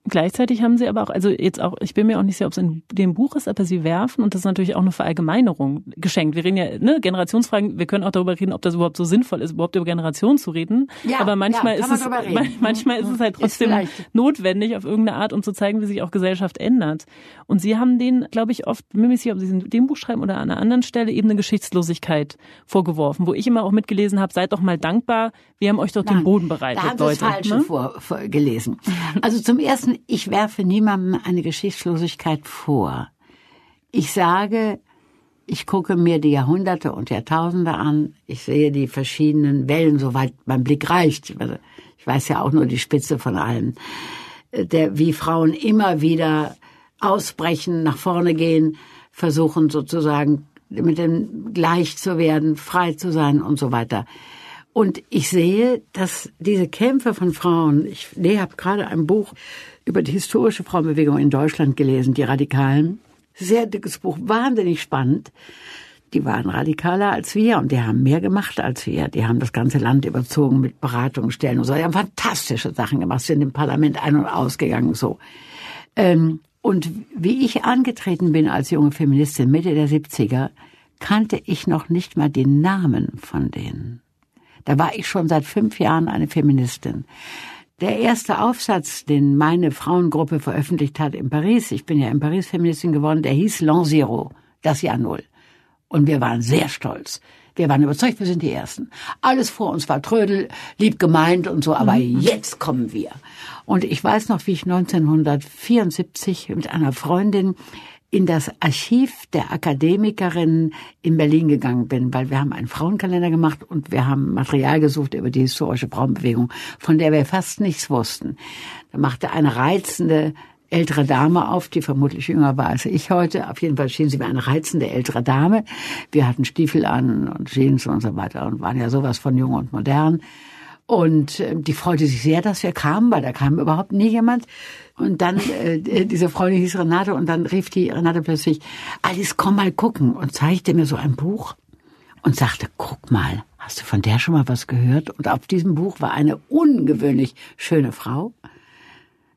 Gleichzeitig haben sie aber auch, also jetzt auch, ich bin mir auch nicht sicher, ob es in dem Buch ist, aber sie werfen, und das ist natürlich auch eine Verallgemeinerung geschenkt. Wir reden ja, ne, Generationsfragen, wir können auch darüber reden, ob das überhaupt so sinnvoll ist, überhaupt über Generationen zu reden. Ja, aber manchmal ja, ist es, [laughs] manchmal ist es halt trotzdem notwendig, auf irgendeine Art, um zu zeigen, wie sich auch Gesellschaft ändert. Und sie haben denen, glaube ich, oft, mir nicht sicher, ob sie es in dem Buch schreiben oder an einer anderen Stelle, eben eine Geschichtslosigkeit vorgeworfen, wo ich immer auch mitgelesen habe, seid doch mal dankbar, wir haben euch doch den Nein, Boden bereitet, Da haben Leute. das Falsche ne? vor, vor. Also zum Ersten, ich werfe niemandem eine Geschichtslosigkeit vor. Ich sage, ich gucke mir die Jahrhunderte und Jahrtausende an. Ich sehe die verschiedenen Wellen, soweit mein Blick reicht. Ich weiß ja auch nur die Spitze von allem. Der, wie Frauen immer wieder ausbrechen, nach vorne gehen, versuchen sozusagen mit dem gleich zu werden, frei zu sein und so weiter. Und ich sehe, dass diese Kämpfe von Frauen, ich nee, habe gerade ein Buch über die historische Frauenbewegung in Deutschland gelesen, die Radikalen. Sehr dickes Buch, wahnsinnig spannend. Die waren radikaler als wir und die haben mehr gemacht als wir. Die haben das ganze Land überzogen mit Beratungsstellen und so. Die haben fantastische Sachen gemacht, sind im Parlament ein- und ausgegangen so. Ähm, und wie ich angetreten bin als junge Feministin Mitte der 70er, kannte ich noch nicht mal die Namen von denen. Da war ich schon seit fünf Jahren eine Feministin. Der erste Aufsatz, den meine Frauengruppe veröffentlicht hat in Paris, ich bin ja in Paris Feministin geworden, der hieß L'an Zero, das Jahr Null. Und wir waren sehr stolz. Wir waren überzeugt, wir sind die Ersten. Alles vor uns war Trödel, lieb gemeint und so, aber jetzt kommen wir. Und ich weiß noch, wie ich 1974 mit einer Freundin in das Archiv der Akademikerinnen in Berlin gegangen bin, weil wir haben einen Frauenkalender gemacht und wir haben Material gesucht über die historische Frauenbewegung, von der wir fast nichts wussten. Da machte eine reizende ältere Dame auf, die vermutlich jünger war als ich heute. Auf jeden Fall schien sie mir eine reizende ältere Dame. Wir hatten Stiefel an und Jeans und so weiter und waren ja sowas von jung und modern. Und äh, die freute sich sehr, dass wir kamen, weil da kam überhaupt nie jemand. Und dann, äh, diese Freundin hieß Renate und dann rief die Renate plötzlich, Alice, komm mal gucken und zeigte mir so ein Buch und sagte, guck mal, hast du von der schon mal was gehört? Und auf diesem Buch war eine ungewöhnlich schöne Frau.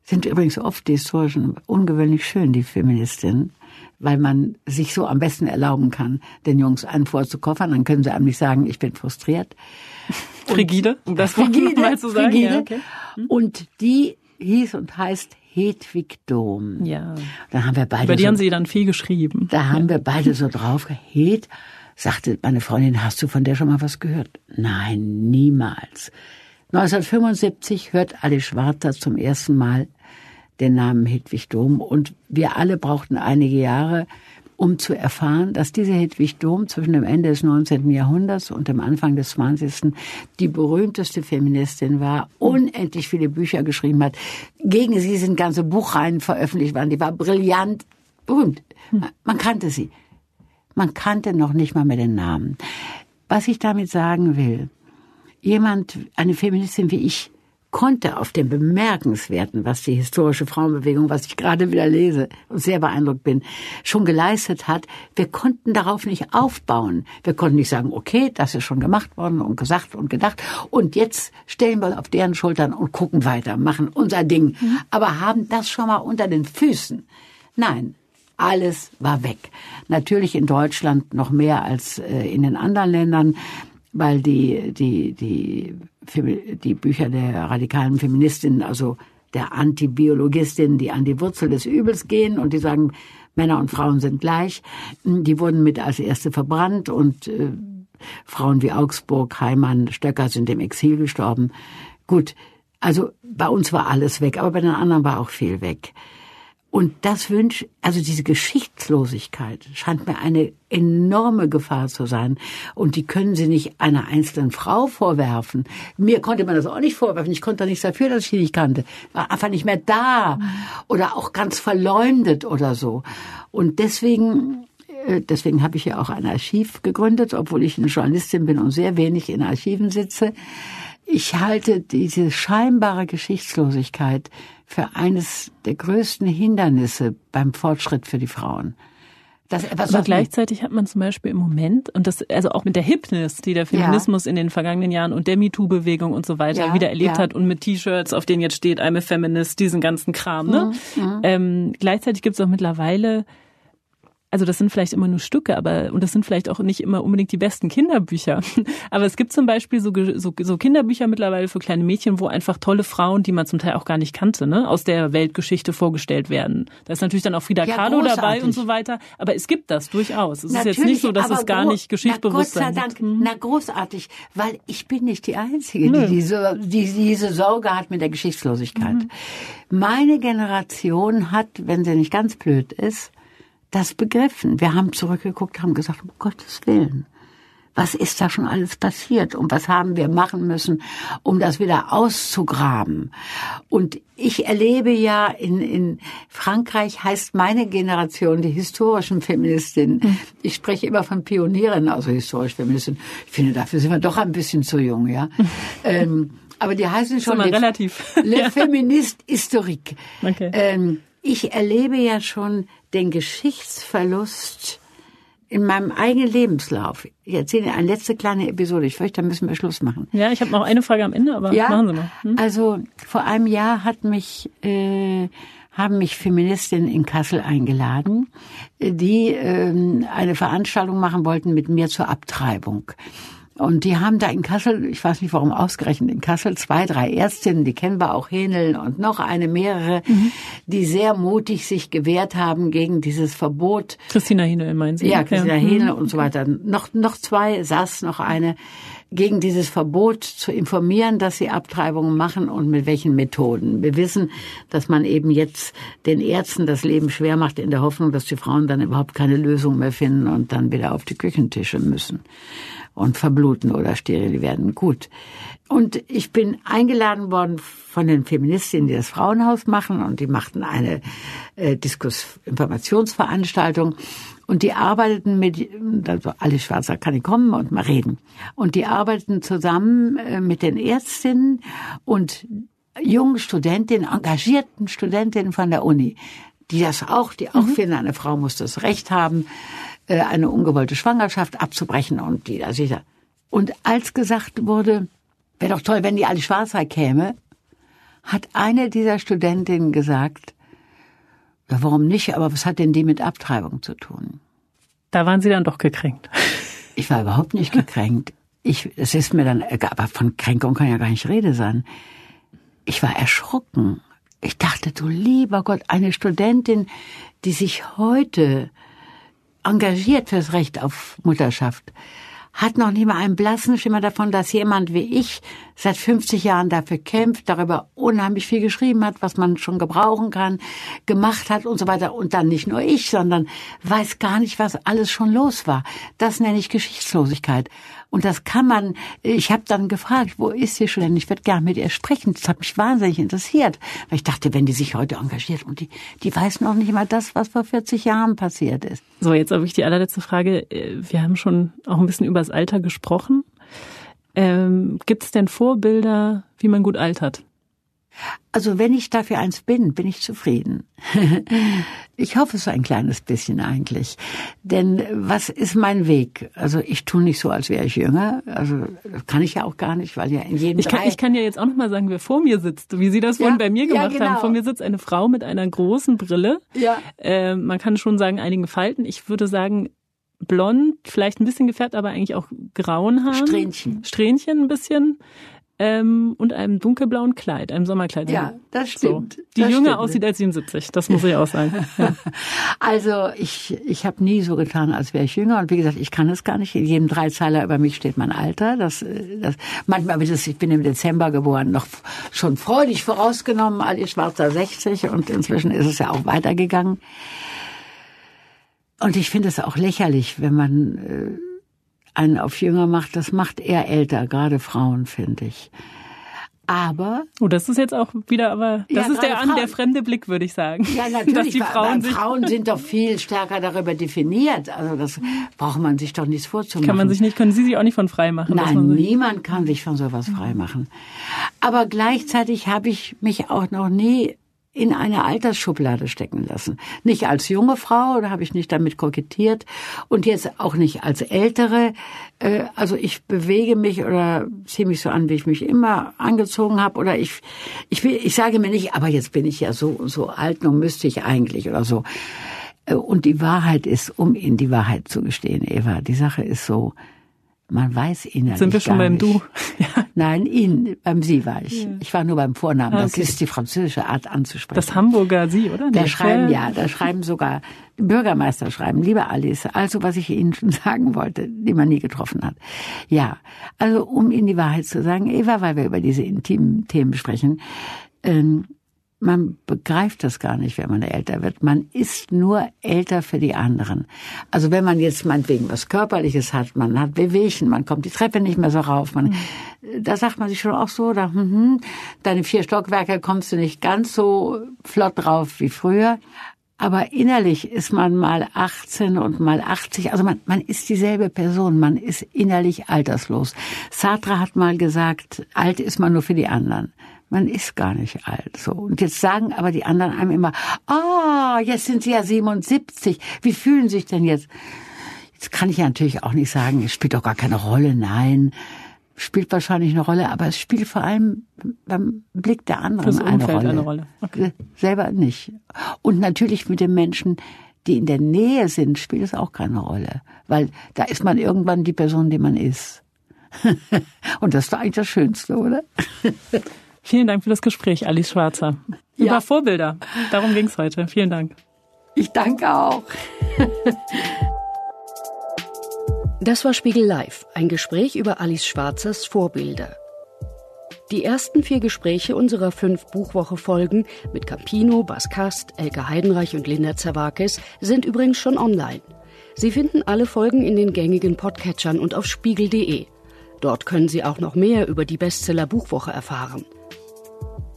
Sind übrigens oft die historischen ungewöhnlich schön, die Feministinnen, weil man sich so am besten erlauben kann, den Jungs einen vorzukoffern, dann können sie einem nicht sagen, ich bin frustriert. Frigide, um das Frigide, mal zu sagen. Frigide. Ja, okay. Hm. Und die hieß und heißt Hedwig Dom. Ja. Dann haben wir beide Über die so, haben Sie dann viel geschrieben. da haben wir beide so drauf Hed, sagte meine Freundin, hast du von der schon mal was gehört? Nein, niemals. 1975 hört Alice Schwarzer zum ersten Mal den Namen Hedwig Dom und wir alle brauchten einige Jahre, um zu erfahren, dass diese Hedwig Dom zwischen dem Ende des 19. Jahrhunderts und dem Anfang des 20. die berühmteste Feministin war, unendlich viele Bücher geschrieben hat. Gegen sie sind ganze Buchreihen veröffentlicht worden. Die war brillant, berühmt. Man kannte sie. Man kannte noch nicht mal mehr den Namen. Was ich damit sagen will, jemand, eine Feministin wie ich, konnte auf dem Bemerkenswerten, was die historische Frauenbewegung, was ich gerade wieder lese und sehr beeindruckt bin, schon geleistet hat, wir konnten darauf nicht aufbauen. Wir konnten nicht sagen, okay, das ist schon gemacht worden und gesagt und gedacht und jetzt stellen wir auf deren Schultern und gucken weiter, machen unser Ding, aber haben das schon mal unter den Füßen. Nein, alles war weg. Natürlich in Deutschland noch mehr als äh, in den anderen Ländern, weil die, die, die, die Bücher der radikalen Feministinnen, also der Antibiologistinnen, die an die Wurzel des Übels gehen und die sagen, Männer und Frauen sind gleich, die wurden mit als erste verbrannt und äh, Frauen wie Augsburg, Heimann, Stöcker sind im Exil gestorben. Gut, also bei uns war alles weg, aber bei den anderen war auch viel weg. Und das wünsch, also diese Geschichtslosigkeit scheint mir eine enorme Gefahr zu sein. Und die können Sie nicht einer einzelnen Frau vorwerfen. Mir konnte man das auch nicht vorwerfen. Ich konnte nichts dafür, dass ich die nicht kannte. War einfach nicht mehr da. Oder auch ganz verleumdet oder so. Und deswegen, äh, deswegen habe ich ja auch ein Archiv gegründet, obwohl ich eine Journalistin bin und sehr wenig in Archiven sitze. Ich halte diese scheinbare Geschichtslosigkeit für eines der größten Hindernisse beim Fortschritt für die Frauen. Das Aber gleichzeitig hat man zum Beispiel im Moment, und das, also auch mit der Hipness, die der Feminismus in den vergangenen Jahren und der MeToo-Bewegung und so weiter Ja, wieder erlebt ja. hat und mit T-Shirts, auf denen jetzt steht, I'm a Feminist, diesen ganzen Kram, ne? Mhm, Ähm, gleichzeitig gibt es auch mittlerweile also das sind vielleicht immer nur Stücke, aber und das sind vielleicht auch nicht immer unbedingt die besten Kinderbücher. [laughs] Aber es gibt zum Beispiel so, so, so Kinderbücher mittlerweile für kleine Mädchen, wo einfach tolle Frauen, die man zum Teil auch gar nicht kannte, ne, aus der Weltgeschichte vorgestellt werden. Da ist natürlich dann auch Frida Ja, Kahlo dabei großartig. und so weiter. Aber es gibt das durchaus. Es ist jetzt Natürlich, nicht so, dass es gar nicht Geschichtsbewusstsein Na Gott sei. Mhm. Dank, na großartig, weil ich bin nicht die Einzige, die diese, die diese Sorge hat mit der Geschichtslosigkeit. Mhm. Meine Generation hat, wenn sie nicht ganz blöd ist, das begriffen. Wir haben zurückgeguckt, haben gesagt, um Gottes Willen. Was ist da schon alles passiert und was haben wir machen müssen, um das wieder auszugraben? Und ich erlebe ja in, in Frankreich heißt meine Generation die historischen Feministinnen. Ich spreche immer von Pionierinnen, also historisch Feministinnen. Ich finde, dafür sind wir doch ein bisschen zu jung, ja. ähm, aber die heißen schon mal relativ. Le. [laughs] Feminist historique. Okay. Ähm, ich erlebe ja schon den Geschichtsverlust in meinem eigenen Lebenslauf. Ich erzähle Ihnen eine letzte kleine Episode. Ich fürchte, da müssen wir Schluss machen. Ja, ich habe noch eine Frage am Ende, aber machen Sie mal. Hm? Also vor einem Jahr hat mich äh, haben mich Feministinnen in Kassel eingeladen, die ähm, eine Veranstaltung machen wollten mit mir zur Abtreibung. Und die haben da in Kassel, ich weiß nicht warum ausgerechnet in Kassel, zwei, drei Ärztinnen, die kennen wir auch Hähneln und noch eine mehrere, die sehr mutig sich gewehrt haben gegen dieses Verbot Christina Hine meinen Sie? ja, Christina Mhm. Hähnel und so weiter. Noch, noch zwei, saß noch eine, gegen dieses Verbot zu informieren, dass sie Abtreibungen machen und mit welchen Methoden. Wir wissen, dass man eben jetzt den Ärzten das Leben schwer macht in der Hoffnung, dass die Frauen dann überhaupt keine Lösung mehr finden und dann wieder auf die Küchentische müssen und verbluten oder steril werden. Gut. Und ich bin eingeladen worden von den Feministinnen, die das Frauenhaus machen und die machten eine äh, Diskurs-Informationsveranstaltung. Und die arbeiteten mit, also Alice Schwarzer kann ich kommen und mal reden. Und die arbeiteten zusammen äh, mit den Ärztinnen und jungen Studentinnen, engagierten Studentinnen von der Uni, die das auch, die auch mhm. finden, eine Frau muss das Recht haben, eine ungewollte Schwangerschaft abzubrechen und die da sicher. Und als gesagt wurde, wäre doch toll, wenn die alle Schwarzer käme, hat eine dieser Studentinnen gesagt, ja, warum nicht, aber was hat denn die mit Abtreibung zu tun? Da waren Sie dann doch gekränkt. Ich war überhaupt nicht gekränkt. Ich, es ist mir dann, aber von Kränkung kann ja gar nicht Rede sein. Ich war erschrocken. Ich dachte, du lieber Gott, eine Studentin, die sich heute engagiert fürs Recht auf Mutterschaft, hat noch nie mal einen blassen Schimmer davon, dass jemand wie ich seit 50 Jahren dafür kämpft, darüber unheimlich viel geschrieben hat, was man schon gebrauchen kann, gemacht hat und so weiter. Und dann nicht nur ich, sondern weiß gar nicht, was alles schon los war. Das nenne ich Geschichtslosigkeit. Und das kann man, ich habe dann gefragt, wo ist sie schon? Ich würde gerne mit ihr sprechen. Das hat mich wahnsinnig interessiert. Weil ich dachte, wenn die sich heute engagiert und die, die weiß noch nicht mal das, was vor 40 Jahren passiert ist. So, jetzt habe ich die allerletzte Frage. Wir haben schon auch ein bisschen über das Alter gesprochen. Ähm, Gibt es denn Vorbilder, wie man gut altert? Also wenn ich dafür eins bin, bin ich zufrieden. [laughs] ich hoffe so ein kleines bisschen eigentlich. Denn was ist mein Weg? Also ich tue nicht so, als wäre ich jünger. Also kann ich ja auch gar nicht, weil ja in jedem ich kann, ich kann ja jetzt auch noch mal sagen, wer vor mir sitzt, wie Sie das vorhin ja, bei mir gemacht ja, genau. haben. Vor mir sitzt eine Frau mit einer großen Brille. Ja. Äh, man kann schon sagen, einigen Falten. Ich würde sagen, blond, vielleicht ein bisschen gefärbt, aber eigentlich auch grauen Haaren. Strähnchen. Strähnchen ein bisschen ähm, und einem dunkelblauen Kleid, einem Sommerkleid. Ja, das stimmt. So, die das jünger stimmt. aussieht als 77, das muss ich auch sagen. [laughs] Ja. Also ich, ich habe nie so getan, als wäre ich jünger. Und wie gesagt, ich kann es gar nicht. In jedem Dreizeiler über mich steht mein Alter. Das, das, manchmal wird es, ich bin im Dezember geboren, noch schon freudig vorausgenommen, Ali Schwarzer 60 und inzwischen ist es ja auch weitergegangen. Und ich finde es auch lächerlich, wenn man äh, einen auf jünger macht, das macht eher älter, gerade Frauen, finde ich. Aber. Oh, das ist jetzt auch wieder, aber das ja, ist der, an, der fremde Blick, würde ich sagen. Ja, natürlich. [laughs] Dass die Frauen, Frauen sind doch viel stärker darüber definiert. Also das braucht man sich doch nichts vorzumachen. Kann man sich nicht, können Sie sich auch nicht von frei machen? Nein, niemand kann sich von sowas frei machen. Aber gleichzeitig habe ich mich auch noch nie in eine Altersschublade stecken lassen. Nicht als junge Frau, da habe ich nicht damit kokettiert und jetzt auch nicht als ältere. Äh, also ich bewege mich oder ziehe mich so an, wie ich mich immer angezogen habe oder ich ich will, ich sage mir nicht, aber jetzt bin ich ja so so alt, nun müsste ich eigentlich oder so. Äh, und die Wahrheit ist, um Ihnen die Wahrheit zu gestehen, Eva, die Sache ist so, man weiß innerlich Sind wir schon beim nicht. Du? [laughs] Ja. Nein, ihn, beim Sie war ich. Ja. Ich war nur beim Vornamen. Ah, okay. Das ist die französische Art anzusprechen. Das Hamburger Sie, oder? Da schreiben, ja, da schreiben sogar Bürgermeister schreiben, liebe Alice, also was ich Ihnen [laughs] schon sagen wollte, die man nie getroffen hat. Ja, also um Ihnen die Wahrheit zu sagen, Eva, weil wir über diese intimen Themen sprechen, ähm, man begreift das gar nicht, wenn man älter wird. Man ist nur älter für die anderen. Also wenn man jetzt meinetwegen was Körperliches hat, man hat Wehwehchen, man kommt die Treppe nicht mehr so rauf, man, mhm. da sagt man sich schon auch so, da, hm, deine vier Stockwerke kommst du nicht ganz so flott drauf wie früher. Aber innerlich ist man mal 18 und mal 80. Also man, man ist dieselbe Person. Man ist innerlich alterslos. Sartre hat mal gesagt, alt ist man nur für die anderen man ist gar nicht alt. So. Und jetzt sagen aber die anderen einem immer, ah, oh, jetzt sind sie ja 77. Wie fühlen sich denn jetzt? Jetzt kann ich ja natürlich auch nicht sagen, es spielt doch gar keine Rolle. Nein, spielt wahrscheinlich eine Rolle, aber es spielt vor allem beim Blick der anderen eine Rolle. eine Rolle. Okay. Selber nicht. Und natürlich mit den Menschen, die in der Nähe sind, spielt es auch keine Rolle. Weil da ist man irgendwann die Person, die man ist. [laughs] Und das ist doch eigentlich das Schönste, oder? [laughs] Vielen Dank für das Gespräch, Alice Schwarzer. Ja. Über Vorbilder. Darum ging es heute. Vielen Dank. Ich danke auch. [laughs] das war Spiegel Live, ein Gespräch über Alice Schwarzers Vorbilder. Die ersten vier Gespräche unserer fünf Buchwoche-Folgen mit Campino, Bas Kast, Elke Heidenreich und Linda Zerwakis sind übrigens schon online. Sie finden alle Folgen in den gängigen Podcatchern und auf spiegel.de. Dort können Sie auch noch mehr über die Bestseller Buchwoche erfahren.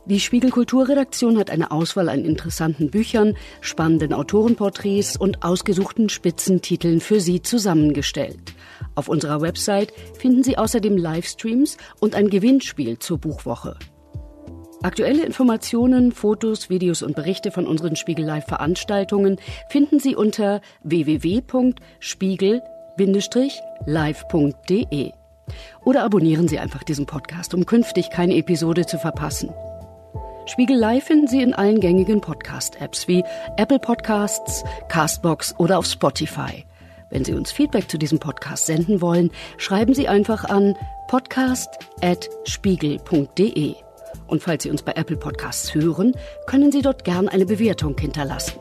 Die Spiegel Kulturredaktion hat eine Auswahl an interessanten Büchern, spannenden Autorenporträts und ausgesuchten Spitzentiteln für Sie zusammengestellt. Auf unserer Website finden Sie außerdem Livestreams und ein Gewinnspiel zur Buchwoche. Aktuelle Informationen, Fotos, Videos und Berichte von unseren Spiegel Live Veranstaltungen finden Sie unter www.spiegel-live.de. Oder abonnieren Sie einfach diesen Podcast, um künftig keine Episode zu verpassen. Spiegel Live finden Sie in allen gängigen Podcast-Apps wie Apple Podcasts, Castbox oder auf Spotify. Wenn Sie uns Feedback zu diesem Podcast senden wollen, schreiben Sie einfach an podcast.spiegel.de. Und falls Sie uns bei Apple Podcasts hören, können Sie dort gern eine Bewertung hinterlassen.